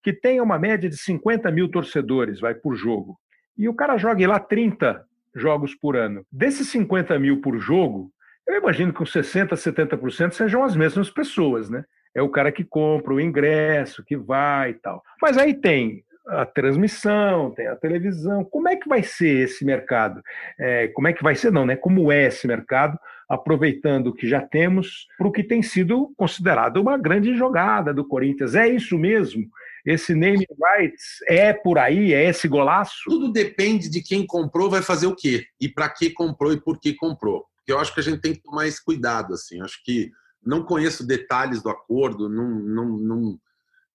que tenha uma média de 50 mil torcedores, vai, por jogo. E o cara joga lá 30 jogos por ano. Desses 50 mil por jogo, eu imagino que uns 60%, 70% sejam as mesmas pessoas, né? É o cara que compra o ingresso, que vai e tal. Mas aí tem a transmissão, tem a televisão. Como é que vai ser esse mercado? É, como é que vai ser, não, né? Como é esse mercado, aproveitando o que já temos para o que tem sido considerado uma grande jogada do Corinthians. É isso mesmo? Esse name rights é por aí? É esse golaço? Tudo depende de quem comprou, vai fazer o quê? E para que comprou e por que comprou. Eu acho que a gente tem que tomar esse cuidado. Assim. Acho que não conheço detalhes do acordo, não, não, não,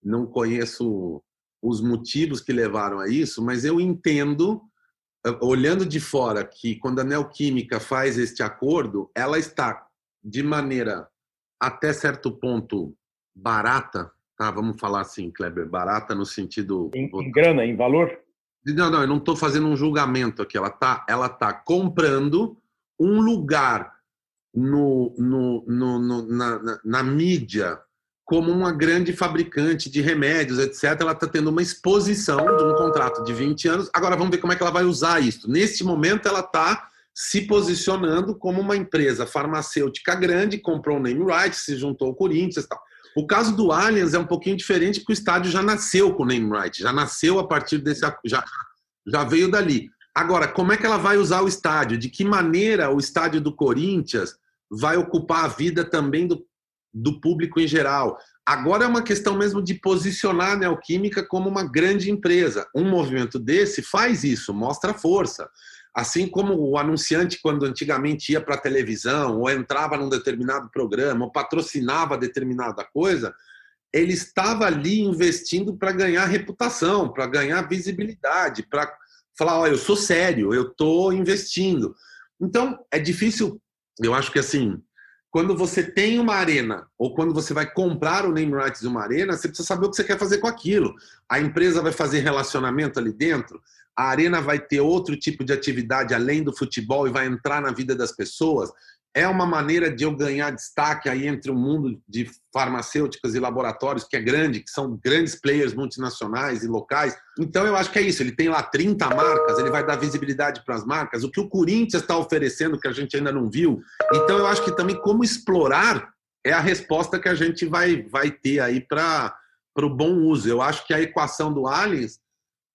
não conheço os motivos que levaram a isso, mas eu entendo, olhando de fora, que quando a Neoquímica faz este acordo, ela está de maneira até certo ponto barata, tá? Vamos falar assim, Kleber, barata no sentido em, em grana, em valor? Não, não, eu não estou fazendo um julgamento aqui. Ela está, ela tá comprando um lugar no, no, no, no na, na, na, mídia como uma grande fabricante de remédios, etc. Ela está tendo uma exposição de um contrato de 20 anos. Agora vamos ver como é que ela vai usar isso. Neste momento, ela está se posicionando como uma empresa farmacêutica grande, comprou o name rights, se juntou ao Corinthians e tal. O caso do Allianz é um pouquinho diferente porque o estádio já nasceu com o name rights, já nasceu a partir desse já já veio dali. Agora, como é que ela vai usar o estádio? De que maneira o estádio do Corinthians vai ocupar a vida também do, do público em geral? Agora é uma questão mesmo de posicionar a Neoquímica como uma grande empresa. Um movimento desse faz isso, mostra força. Assim como o anunciante, quando antigamente ia para a televisão, ou entrava num determinado programa, ou patrocinava determinada coisa, ele estava ali investindo para ganhar reputação, para ganhar visibilidade, para falar, ó, eu sou sério, eu estou investindo. Então, é difícil, eu acho que assim, quando você tem uma arena, ou quando você vai comprar o name rights de uma arena, você precisa saber o que você quer fazer com aquilo. A empresa vai fazer relacionamento ali dentro, a arena vai ter outro tipo de atividade além do futebol e vai entrar na vida das pessoas é uma maneira de eu ganhar destaque aí entre o mundo de farmacêuticas e laboratórios, que é grande, que são grandes players multinacionais e locais. Então, eu acho que é isso. Ele tem lá 30 marcas, ele vai dar visibilidade para as marcas. O que o Corinthians está oferecendo, que a gente ainda não viu. Então, eu acho que também como explorar é a resposta que a gente vai, vai ter aí para o bom uso. Eu acho que a equação do Aliens,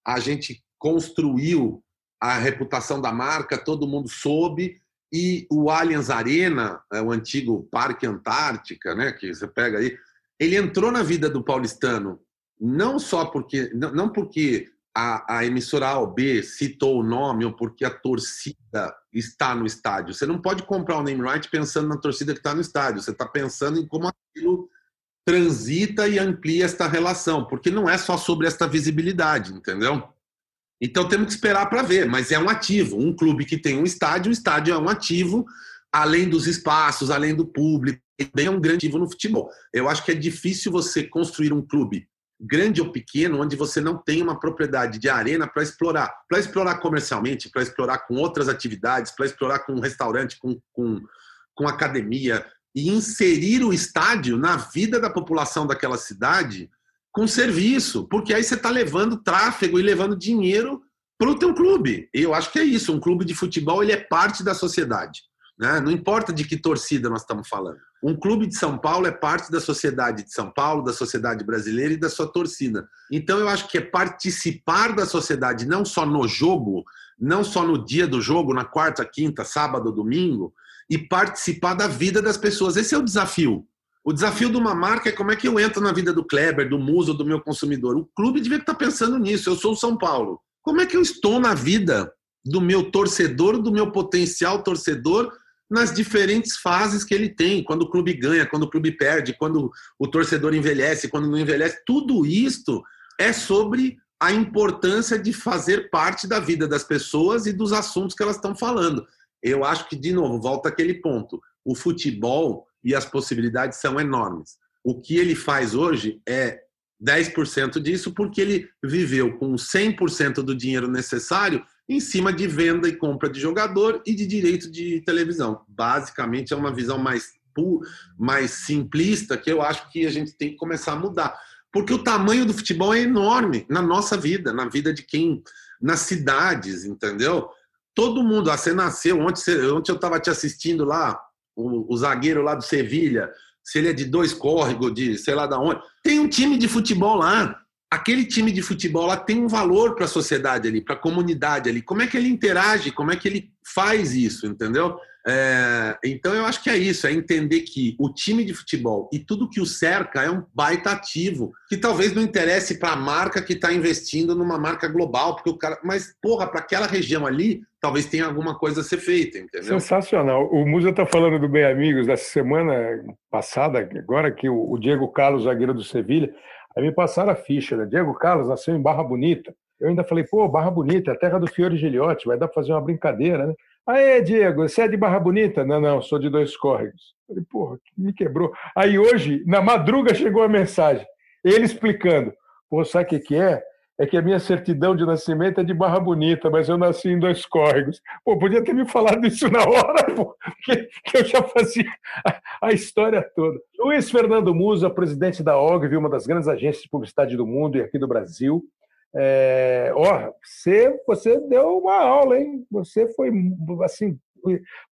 a gente construiu a reputação da marca, todo mundo soube e o Allianz Arena, é, o antigo Parque Antártica, né, que você pega aí, ele entrou na vida do paulistano não só porque não porque a, a emissora A ou B citou o nome ou porque a torcida está no estádio. Você não pode comprar o name right pensando na torcida que está no estádio. Você está pensando em como aquilo transita e amplia esta relação, porque não é só sobre esta visibilidade, entendeu? Então temos que esperar para ver, mas é um ativo. Um clube que tem um estádio, o estádio é um ativo, além dos espaços, além do público, também é um grande ativo no futebol. Eu acho que é difícil você construir um clube grande ou pequeno, onde você não tem uma propriedade de arena para explorar. Para explorar comercialmente, para explorar com outras atividades, para explorar com um restaurante, com, com, com academia, e inserir o estádio na vida da população daquela cidade com serviço, porque aí você está levando tráfego e levando dinheiro para o teu clube. Eu acho que é isso. Um clube de futebol ele é parte da sociedade. Né? Não importa de que torcida nós estamos falando. Um clube de São Paulo é parte da sociedade de São Paulo, da sociedade brasileira e da sua torcida. Então eu acho que é participar da sociedade não só no jogo, não só no dia do jogo, na quarta, quinta, sábado, domingo, e participar da vida das pessoas. Esse é o desafio. O desafio de uma marca é como é que eu entro na vida do Kleber, do Muso, do meu consumidor. O clube devia estar pensando nisso. Eu sou o São Paulo. Como é que eu estou na vida do meu torcedor, do meu potencial torcedor, nas diferentes fases que ele tem? Quando o clube ganha, quando o clube perde, quando o torcedor envelhece, quando não envelhece. Tudo isto é sobre a importância de fazer parte da vida das pessoas e dos assuntos que elas estão falando. Eu acho que, de novo, volta aquele ponto. O futebol e as possibilidades são enormes. O que ele faz hoje é 10% disso porque ele viveu com 100% do dinheiro necessário em cima de venda e compra de jogador e de direito de televisão. Basicamente é uma visão mais mais simplista que eu acho que a gente tem que começar a mudar. Porque o tamanho do futebol é enorme na nossa vida, na vida de quem. nas cidades, entendeu? Todo mundo, ah, você nasceu, ontem, ontem eu estava te assistindo lá, o, o, zagueiro lá do Sevilha, se ele é de dois córregos, de sei lá da onde. Tem um time de futebol lá. Aquele time de futebol lá tem um valor para a sociedade ali, para a comunidade ali. Como é que ele interage? Como é que ele faz isso, entendeu? É, então eu acho que é isso, é entender que o time de futebol e tudo que o cerca é um baita ativo, que talvez não interesse para a marca que está investindo numa marca global, porque o cara. Mas, porra, para aquela região ali, talvez tenha alguma coisa a ser feita, entendeu? Sensacional. O Musa está falando do Bem Amigos dessa semana passada, agora que o Diego Carlos, zagueiro do Sevilha, aí me passaram a ficha, né? Diego Carlos nasceu em Barra Bonita. Eu ainda falei, pô, Barra Bonita, é a terra do Fiore Giliotti, vai dar para fazer uma brincadeira, né? Aê, Diego, você é de Barra Bonita? Não, não, sou de Dois Córregos. Falei, porra, me quebrou. Aí hoje, na madruga, chegou a mensagem. Ele explicando. Pô, sabe o que, que é? É que a minha certidão de nascimento é de Barra Bonita, mas eu nasci em Dois Córregos. Pô, podia ter me falado isso na hora, pô, que, que eu já fazia a, a, história toda. Luiz Fernando Musa, presidente da OGV, uma das grandes agências de publicidade do mundo e aqui do Brasil. É, ó, você, você deu uma aula, hein? Você foi assim,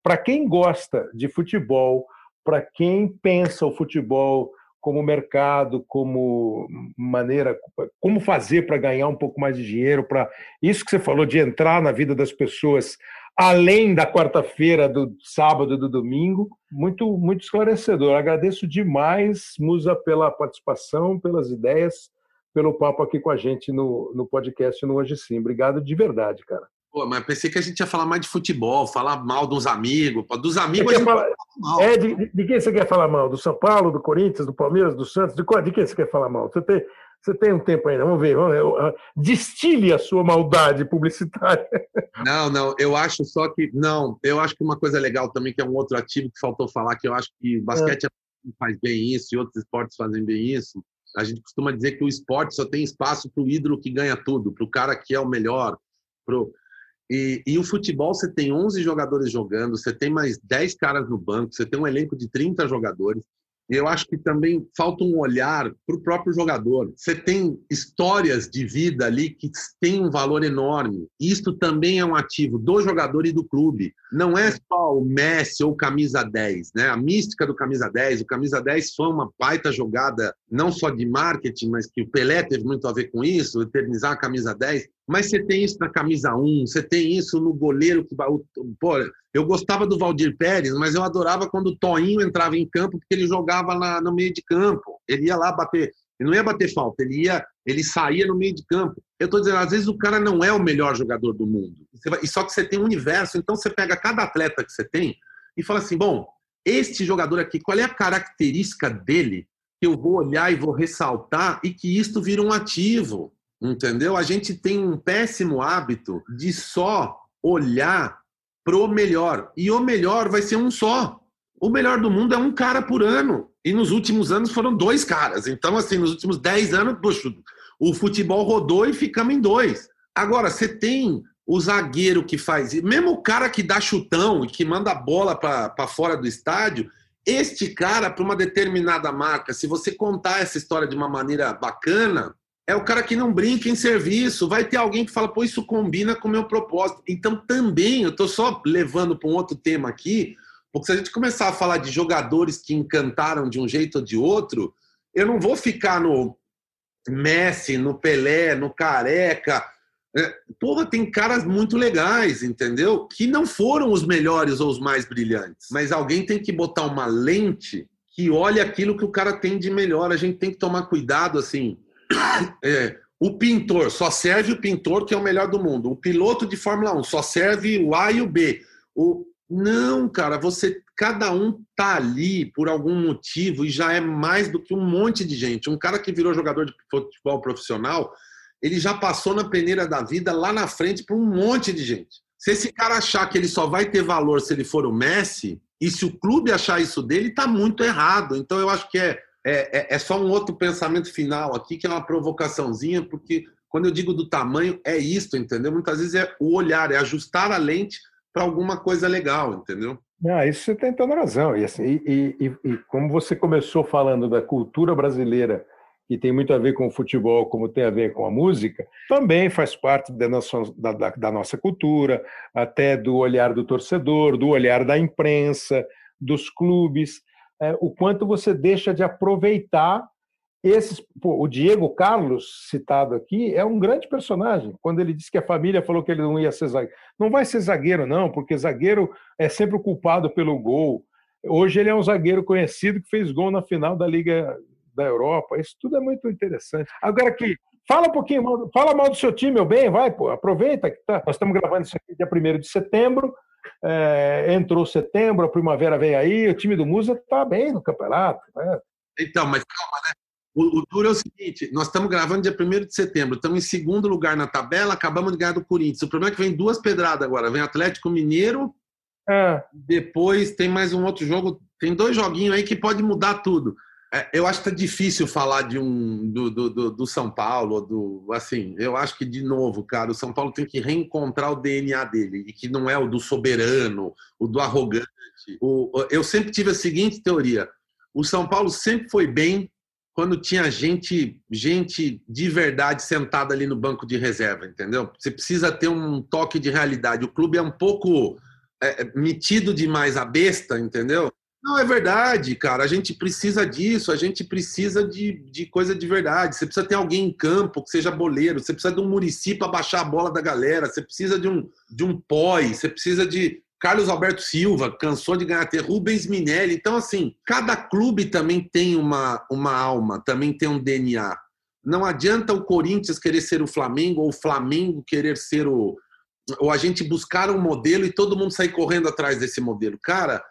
para quem gosta de futebol, para quem pensa o futebol como mercado, como maneira, como fazer para ganhar um pouco mais de dinheiro, para isso que você falou de entrar na vida das pessoas além da quarta-feira, do sábado, do domingo, muito muito esclarecedor. Agradeço demais, Musa, pela participação, pelas ideias pelo papo aqui com a gente no, no podcast no Hoje Sim. Obrigado de verdade, cara. Pô, mas pensei que a gente ia falar mais de futebol, falar mal dos amigos. Dos amigos a falar... mal. É, de, de, quem você quer falar mal? Do São Paulo, do Corinthians, do Palmeiras, do Santos? De, qual, de quem você quer falar mal? Você tem, você tem um tempo ainda, vamos ver. Vamos ver. Destile a sua maldade publicitária. Não, não, eu acho só que. Não, eu acho que uma coisa legal também, que é um outro ativo que faltou falar, que eu acho que basquete é. faz bem isso e outros esportes fazem bem isso, a gente costuma dizer que o esporte só tem espaço para o ídolo que ganha tudo, para o cara que é o melhor. Pro... E, e, o futebol, você tem 11 jogadores jogando, você tem mais 10 caras no banco, você tem um elenco de 30 jogadores eu acho que também falta um olhar para o próprio jogador. Você tem histórias de vida ali que têm um valor enorme. Isto também é um ativo do jogador e do clube. Não é só o Messi ou o camisa 10, né? A mística do camisa 10, o camisa 10 foi uma baita jogada não só de marketing, mas que o Pelé teve muito a ver com isso, eternizar a camisa 10. Mas você tem isso na camisa 1, você tem isso no goleiro. Pô, eu gostava do Valdir Pérez, mas eu adorava quando o Toinho entrava em campo, porque ele jogava na, no meio de campo. Ele ia lá bater. Ele não ia bater falta, ele ia, ele saía no meio de campo. Eu estou dizendo, às vezes o cara não é o melhor jogador do mundo. e só que você tem um universo, então você pega cada atleta que você tem e fala assim: bom, este jogador aqui, qual é a característica dele que eu vou olhar e vou ressaltar e que isto vira um ativo? Entendeu? A gente tem um péssimo hábito de só olhar pro melhor. E o melhor vai ser um só. O melhor do mundo é um cara por ano. E nos últimos anos foram dois caras. Então, assim, nos últimos dez anos, poxa, o futebol rodou e ficamos em dois. Agora, você tem o zagueiro que faz, mesmo o cara que dá chutão e que manda a bola para fora do estádio, este cara, para uma determinada marca, se você contar essa história de uma maneira bacana, é o cara que não brinca em serviço. Vai ter alguém que fala, pô, isso combina com o meu propósito. Então, também, eu estou só levando para um outro tema aqui, porque se a gente começar a falar de jogadores que encantaram de um jeito ou de outro, eu não vou ficar no Messi, no Pelé, no Careca. É, porra, tem caras muito legais, entendeu? Que não foram os melhores ou os mais brilhantes. Mas alguém tem que botar uma lente que olhe aquilo que o cara tem de melhor. A gente tem que tomar cuidado, assim é, o pintor só serve o pintor que é o melhor do mundo. O piloto de Fórmula 1 só serve o A e o B. O... Não, cara, você cada um tá ali por algum motivo e já é mais do que um monte de gente. Um cara que virou jogador de futebol profissional, ele já passou na peneira da vida lá na frente para um monte de gente. Se esse cara achar que ele só vai ter valor se ele for o Messi, e se o clube achar isso dele, tá muito errado. Então eu acho que é é, é, é, só um outro pensamento final aqui, que é uma provocaçãozinha, porque quando eu digo do tamanho, é isto, entendeu? Muitas vezes é o olhar, é ajustar a lente para alguma coisa legal, entendeu? Ah, isso você tem toda razão. E, assim, e, e, e, como você começou falando da cultura brasileira, que tem muito a ver com o futebol, como tem a ver com a música, também faz parte da nossa, da, da, da nossa cultura, até do olhar do torcedor, do olhar da imprensa, dos clubes, é, o quanto você deixa de aproveitar esses, pô, o Diego Carlos, citado aqui, é um grande personagem. Quando ele disse que a família falou que ele não ia ser zagueiro. Não vai ser zagueiro, não, porque zagueiro é sempre o culpado pelo gol. Hoje ele é um zagueiro conhecido que fez gol na final da Liga da Europa. Isso tudo é muito interessante. Agora aqui, fala um pouquinho, fala mal do seu time, meu bem, vai, pô, aproveita que tá. Nós estamos gravando isso aqui dia 1 de setembro. É, entrou setembro, a primavera vem aí, o time do Musa está bem no campeonato. Né? Então, mas calma, né? O, o duro é o seguinte: nós estamos gravando dia 1 de setembro, estamos em segundo lugar na tabela, acabamos de ganhar do Corinthians. O problema é que vem duas pedradas agora: vem Atlético Mineiro, é. depois tem mais um outro jogo, tem dois joguinhos aí que pode mudar tudo. É, eu acho que tá difícil falar de um do, do, do, São Paulo, do assim. Eu acho que de novo, cara, o São Paulo tem que reencontrar o DNA dele e que não é o do soberano, o do arrogante. O, eu sempre tive a seguinte teoria: o São Paulo sempre foi bem quando tinha gente, gente de verdade sentada ali no banco de reserva, entendeu? Você precisa ter um toque de realidade. O clube é um pouco é, é, metido demais a besta, entendeu? Não, é verdade, cara. A gente precisa disso, a gente precisa de, de coisa de verdade. Você precisa ter alguém em campo que seja boleiro, você precisa de um Murici para baixar a bola da galera, você precisa de um, de um pós, você precisa de Carlos Alberto Silva cansou de ganhar ter Rubens Minelli. Então, assim, cada clube também tem uma, uma alma, também tem um DNA. Não adianta o Corinthians querer ser o Flamengo ou o Flamengo querer ser o. Ou a gente buscar um modelo e todo mundo sair correndo atrás desse modelo. Cara,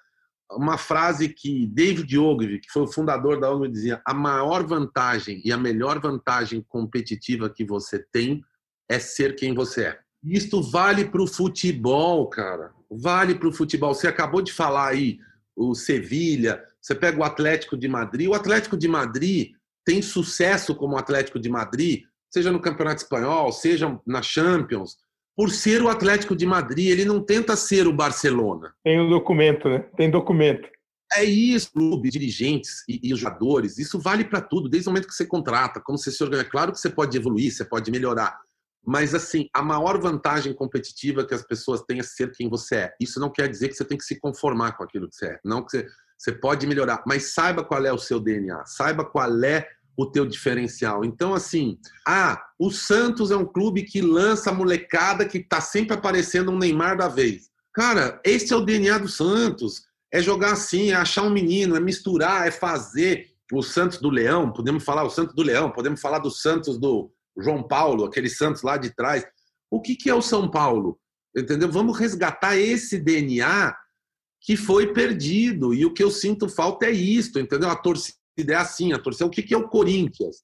uma frase que David Ogilvy, que foi o fundador da ONU, dizia: a maior vantagem e a melhor vantagem competitiva que você tem é ser quem você é. Isto vale para o futebol, cara vale para o futebol. Você acabou de falar aí o Sevilha, você pega o Atlético de Madrid. O Atlético de Madrid tem sucesso como Atlético de Madrid, seja no Campeonato Espanhol, seja na Champions, por ser o Atlético de Madrid. Ele não tenta ser o Barcelona. Tem um documento, né? Tem documento. É isso, clube, dirigentes e, e jogadores. Isso vale para tudo, desde o momento que você contrata, como você se organiza. Claro que você pode evoluir, você pode melhorar. Mas, assim, a maior vantagem competitiva que as pessoas têm é ser quem você é. Isso não quer dizer que você tem que se conformar com aquilo que você é. Não que você, você pode melhorar, mas saiba qual é o seu DNA, saiba qual é o teu diferencial. Então, assim, ah, o Santos é um clube que lança molecada que está sempre aparecendo um Neymar da vez. Cara, esse é o DNA do Santos. É jogar assim, é achar um menino, é misturar, é fazer. O Santos do Leão, podemos falar o Santos do Leão, podemos falar do Santos do, João Paulo, aquele Santos lá de trás. O que, que é o São Paulo? Entendeu? Vamos resgatar esse DNA que foi perdido. E o que eu sinto falta é isto, entendeu? A torcida é assim, a torcida. O que, é o Corinthians?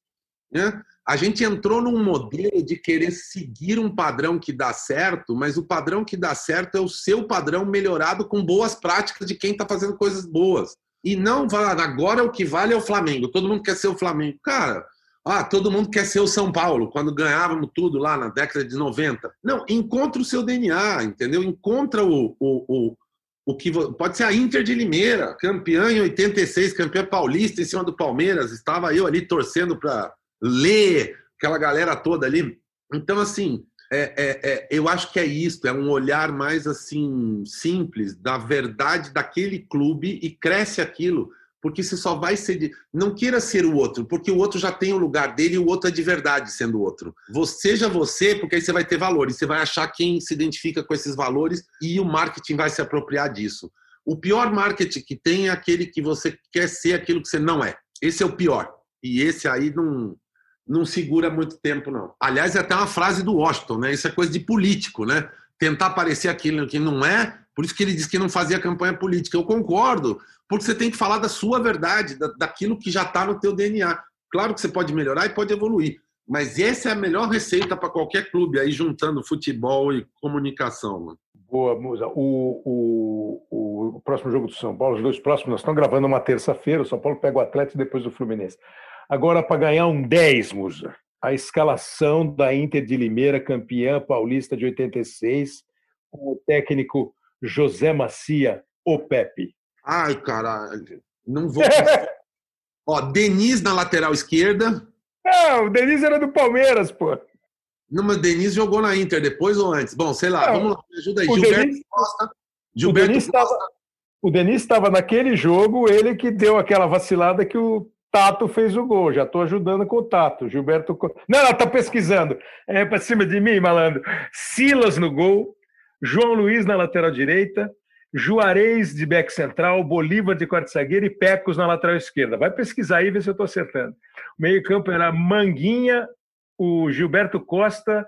Né? A gente entrou num modelo de querer seguir um padrão que dá certo, mas o padrão que dá certo é o seu padrão melhorado com boas práticas de quem está fazendo coisas boas. E não agora o que vale é o Flamengo. Todo mundo quer ser o Flamengo. Cara, ah, todo mundo quer ser o São Paulo, quando ganhávamos tudo lá na década de 90. Não, encontra o seu DNA, entendeu? Encontra o, o, o, o que. Pode ser a Inter de Limeira, campeã em 86, campeã paulista em cima do Palmeiras. Estava eu ali torcendo para ler aquela galera toda ali. Então, assim, é, é, é, eu acho que é isso, é um olhar mais assim simples da verdade daquele clube e cresce aquilo porque você só vai ser de. Não queira ser o outro, porque o outro já tem o lugar dele e o outro é de verdade sendo o outro. Você seja você, porque aí você vai ter valores, você vai achar quem se identifica com esses valores e o marketing vai se apropriar disso. O pior marketing que tem é aquele que você quer ser aquilo que você não é. Esse é o pior. E esse aí não, não segura muito tempo, não. Aliás, é até uma frase do Washington, né? Isso é coisa de político, né? Tentar parecer aquilo que não é, por isso que ele disse que não fazia campanha política. Eu concordo, porque você tem que falar da sua verdade, da, daquilo que já está no teu DNA. Claro que você pode melhorar e pode evoluir, mas essa é a melhor receita para qualquer clube, aí juntando futebol e comunicação. Boa, Musa. O, o, o, próximo jogo do São Paulo, os dois próximos, nós estamos gravando uma terça-feira, o São Paulo pega o Atlético depois do Fluminense. Agora, para ganhar um 10, Musa, a escalação da Inter de Limeira, campeã paulista de 86, com o técnico José Macia ou Pepe? Ai, caralho. Não vou. Ó, Denis na lateral esquerda. Não, o Denis era do Palmeiras, pô. Não, mas Denis jogou na Inter depois ou antes? Bom, sei lá, Não, vamos lá, me ajuda aí. o Gilberto Denis- Costa. O Gilberto o Denis estava naquele jogo, ele que deu aquela vacilada que o Tato fez o gol. Já estou ajudando com o Tato. Gilberto. Não, não, tá pesquisando. É para cima de mim, malandro. Silas no gol, João Luiz na lateral direita, Juarez de back central, Bolívar de quarto zagueiro e Pecos na lateral esquerda. Vai pesquisar aí e ver se eu estou acertando. O meio-campo era Manguinha, o Gilberto Costa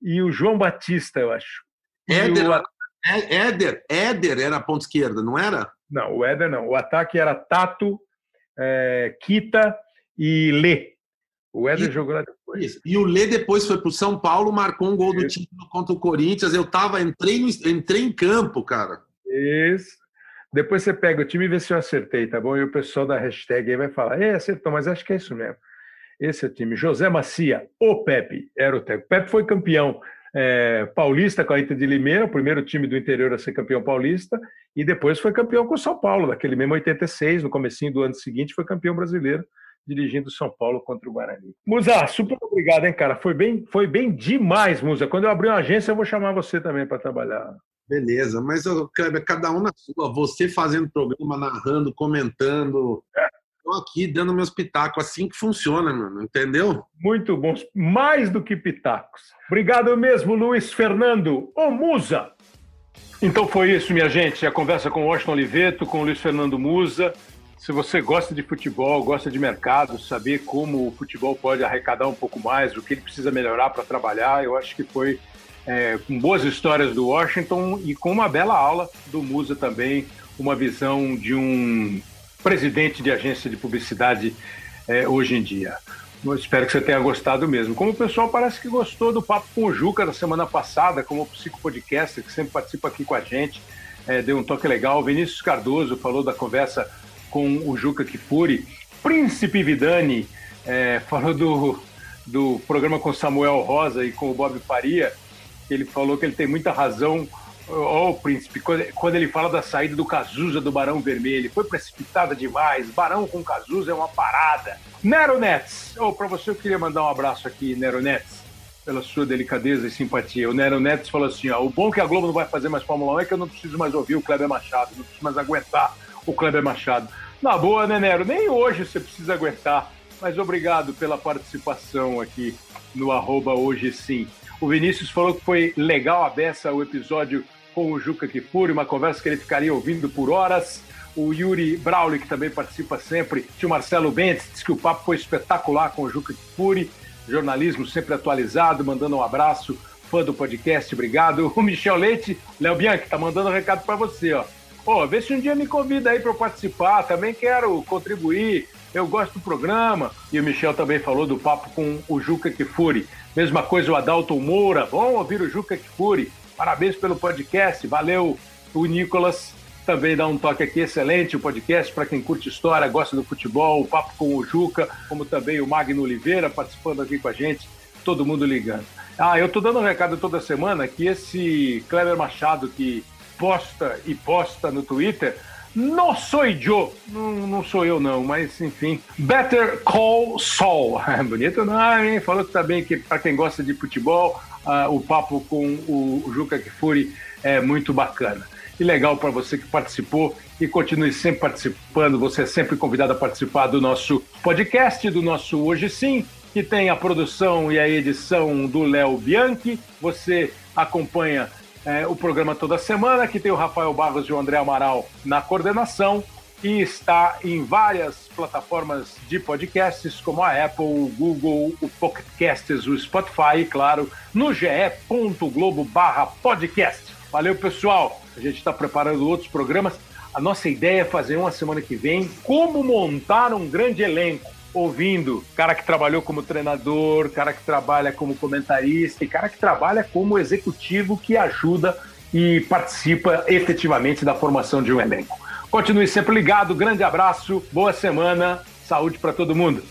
e o João Batista, eu acho. Éder, o É- Éder, Éder era a ponta esquerda, não era? Não, o Éder não. O ataque era Tato, é, Kita e Lê. O Éder Kita. jogou lá depois. Isso. E o Lê depois foi pro São Paulo, marcou um gol do Isso. título contra o Corinthians. Eu tava, entrei, no, entrei em campo, cara. Isso. Depois você pega o time e vê se eu acertei, tá bom? E o pessoal da hashtag aí vai falar, é, acertou, mas acho que é isso mesmo. Esse é o time. José Macia, o Pepe, era o técnico. Pepe foi campeão é, paulista com a Inter de Limeira, o primeiro time do interior a ser campeão paulista, e depois foi campeão com o São Paulo, naquele mesmo 86, no comecinho do ano seguinte, foi campeão brasileiro, dirigindo São Paulo contra o Guarani. Musa, super obrigado, hein, cara? Foi bem, foi bem demais, Musa. Quando eu abrir uma agência, eu vou chamar você também para trabalhar. Beleza, mas Kleber, cada um na sua. Você fazendo programa, narrando, comentando. Tô aqui dando meus pitacos. Assim que funciona, mano. Entendeu? Muito bons, mais do que pitacos. Obrigado mesmo, Luiz Fernando, o Musa. Então foi isso, minha gente. A conversa com Washington Oliveto, com Luiz Fernando Musa. Se você gosta de futebol, gosta de mercado, saber como o futebol pode arrecadar um pouco mais, o que ele precisa melhorar para trabalhar, eu acho que foi é, com boas histórias do Washington e com uma bela aula do Musa também, uma visão de um presidente de agência de publicidade é, hoje em dia. Eu espero que você tenha gostado mesmo. Como o pessoal parece que gostou do Papo com o Juca da semana passada, como o psicopodcaster, que sempre participa aqui com a gente, é, deu um toque legal. Vinícius Cardoso falou da conversa com o Juca Kifuri. Príncipe Vidani é, falou do, do programa com Samuel Rosa e com o Bob Faria. Ele falou que ele tem muita razão Ó, o príncipe, quando, ele fala da saída do Cazuza do Barão Vermelho, foi precipitada demais. Barão com Cazuza é uma parada. Nero Nets, oh, para você eu queria mandar um abraço aqui, Nero Nets, pela sua delicadeza e simpatia. O Nero Nets falou assim: ó, o bom que a Globo não vai fazer mais Fórmula 1 é que eu não preciso mais ouvir o Kleber Machado, não preciso mais aguentar o Kleber Machado. Na boa, né, Nero? Nem hoje você precisa aguentar, mas obrigado pela participação aqui no arroba hoje sim. O Vinícius falou que foi legal a beça o episódio com o Juca Kifuri, uma conversa que ele ficaria ouvindo por horas. O Yuri Brauli, que também participa sempre, tio Marcelo Bentes, disse que o papo foi espetacular com o Juca Kifuri, jornalismo sempre atualizado, mandando um abraço, fã do podcast, obrigado. O Michel Leite, Léo Bianchi, tá mandando um recado para você, ó. Pô, vê se um dia me convida aí para participar, também quero contribuir, eu gosto do programa. E o Michel também falou do papo com o Juca Kifuri. Mesma coisa o Adalto Moura, bom ouvir o Juca Kifuri. Parabéns pelo podcast, valeu. O Nicolas também dá um toque aqui, excelente o podcast para quem curte história, gosta do futebol, o papo com o Juca, como também o Magno Oliveira participando aqui com a gente, todo mundo ligando. Ah, eu tô dando um recado toda semana que esse Kleber Machado que posta e posta no Twitter, não sou eu, não, não sou eu não, mas enfim. Better Call Saul, bonito nome, hein? Falou que também que para quem gosta de futebol, uh, o papo com o, o Juca Kifuri é muito bacana. E legal para você que participou e continue sempre participando. Você é sempre convidado a participar do nosso podcast, do nosso Hoje Sim, que tem a produção e a edição do Léo Bianchi. Você acompanha é, o programa toda semana, que tem o Rafael Barros e o André Amaral na coordenação e está em várias plataformas de podcasts, como a Apple, o Google, o Pocket Casts, o Spotify e, claro, no ge.globo barra podcast. Valeu, pessoal! A gente está preparando outros programas. A nossa ideia é fazer uma semana que vem como montar um grande elenco ouvindo cara que trabalhou como treinador, cara que trabalha como comentarista e cara que trabalha como executivo que ajuda e participa efetivamente da formação de um elenco. Continue sempre ligado, grande abraço, boa semana, saúde para todo mundo.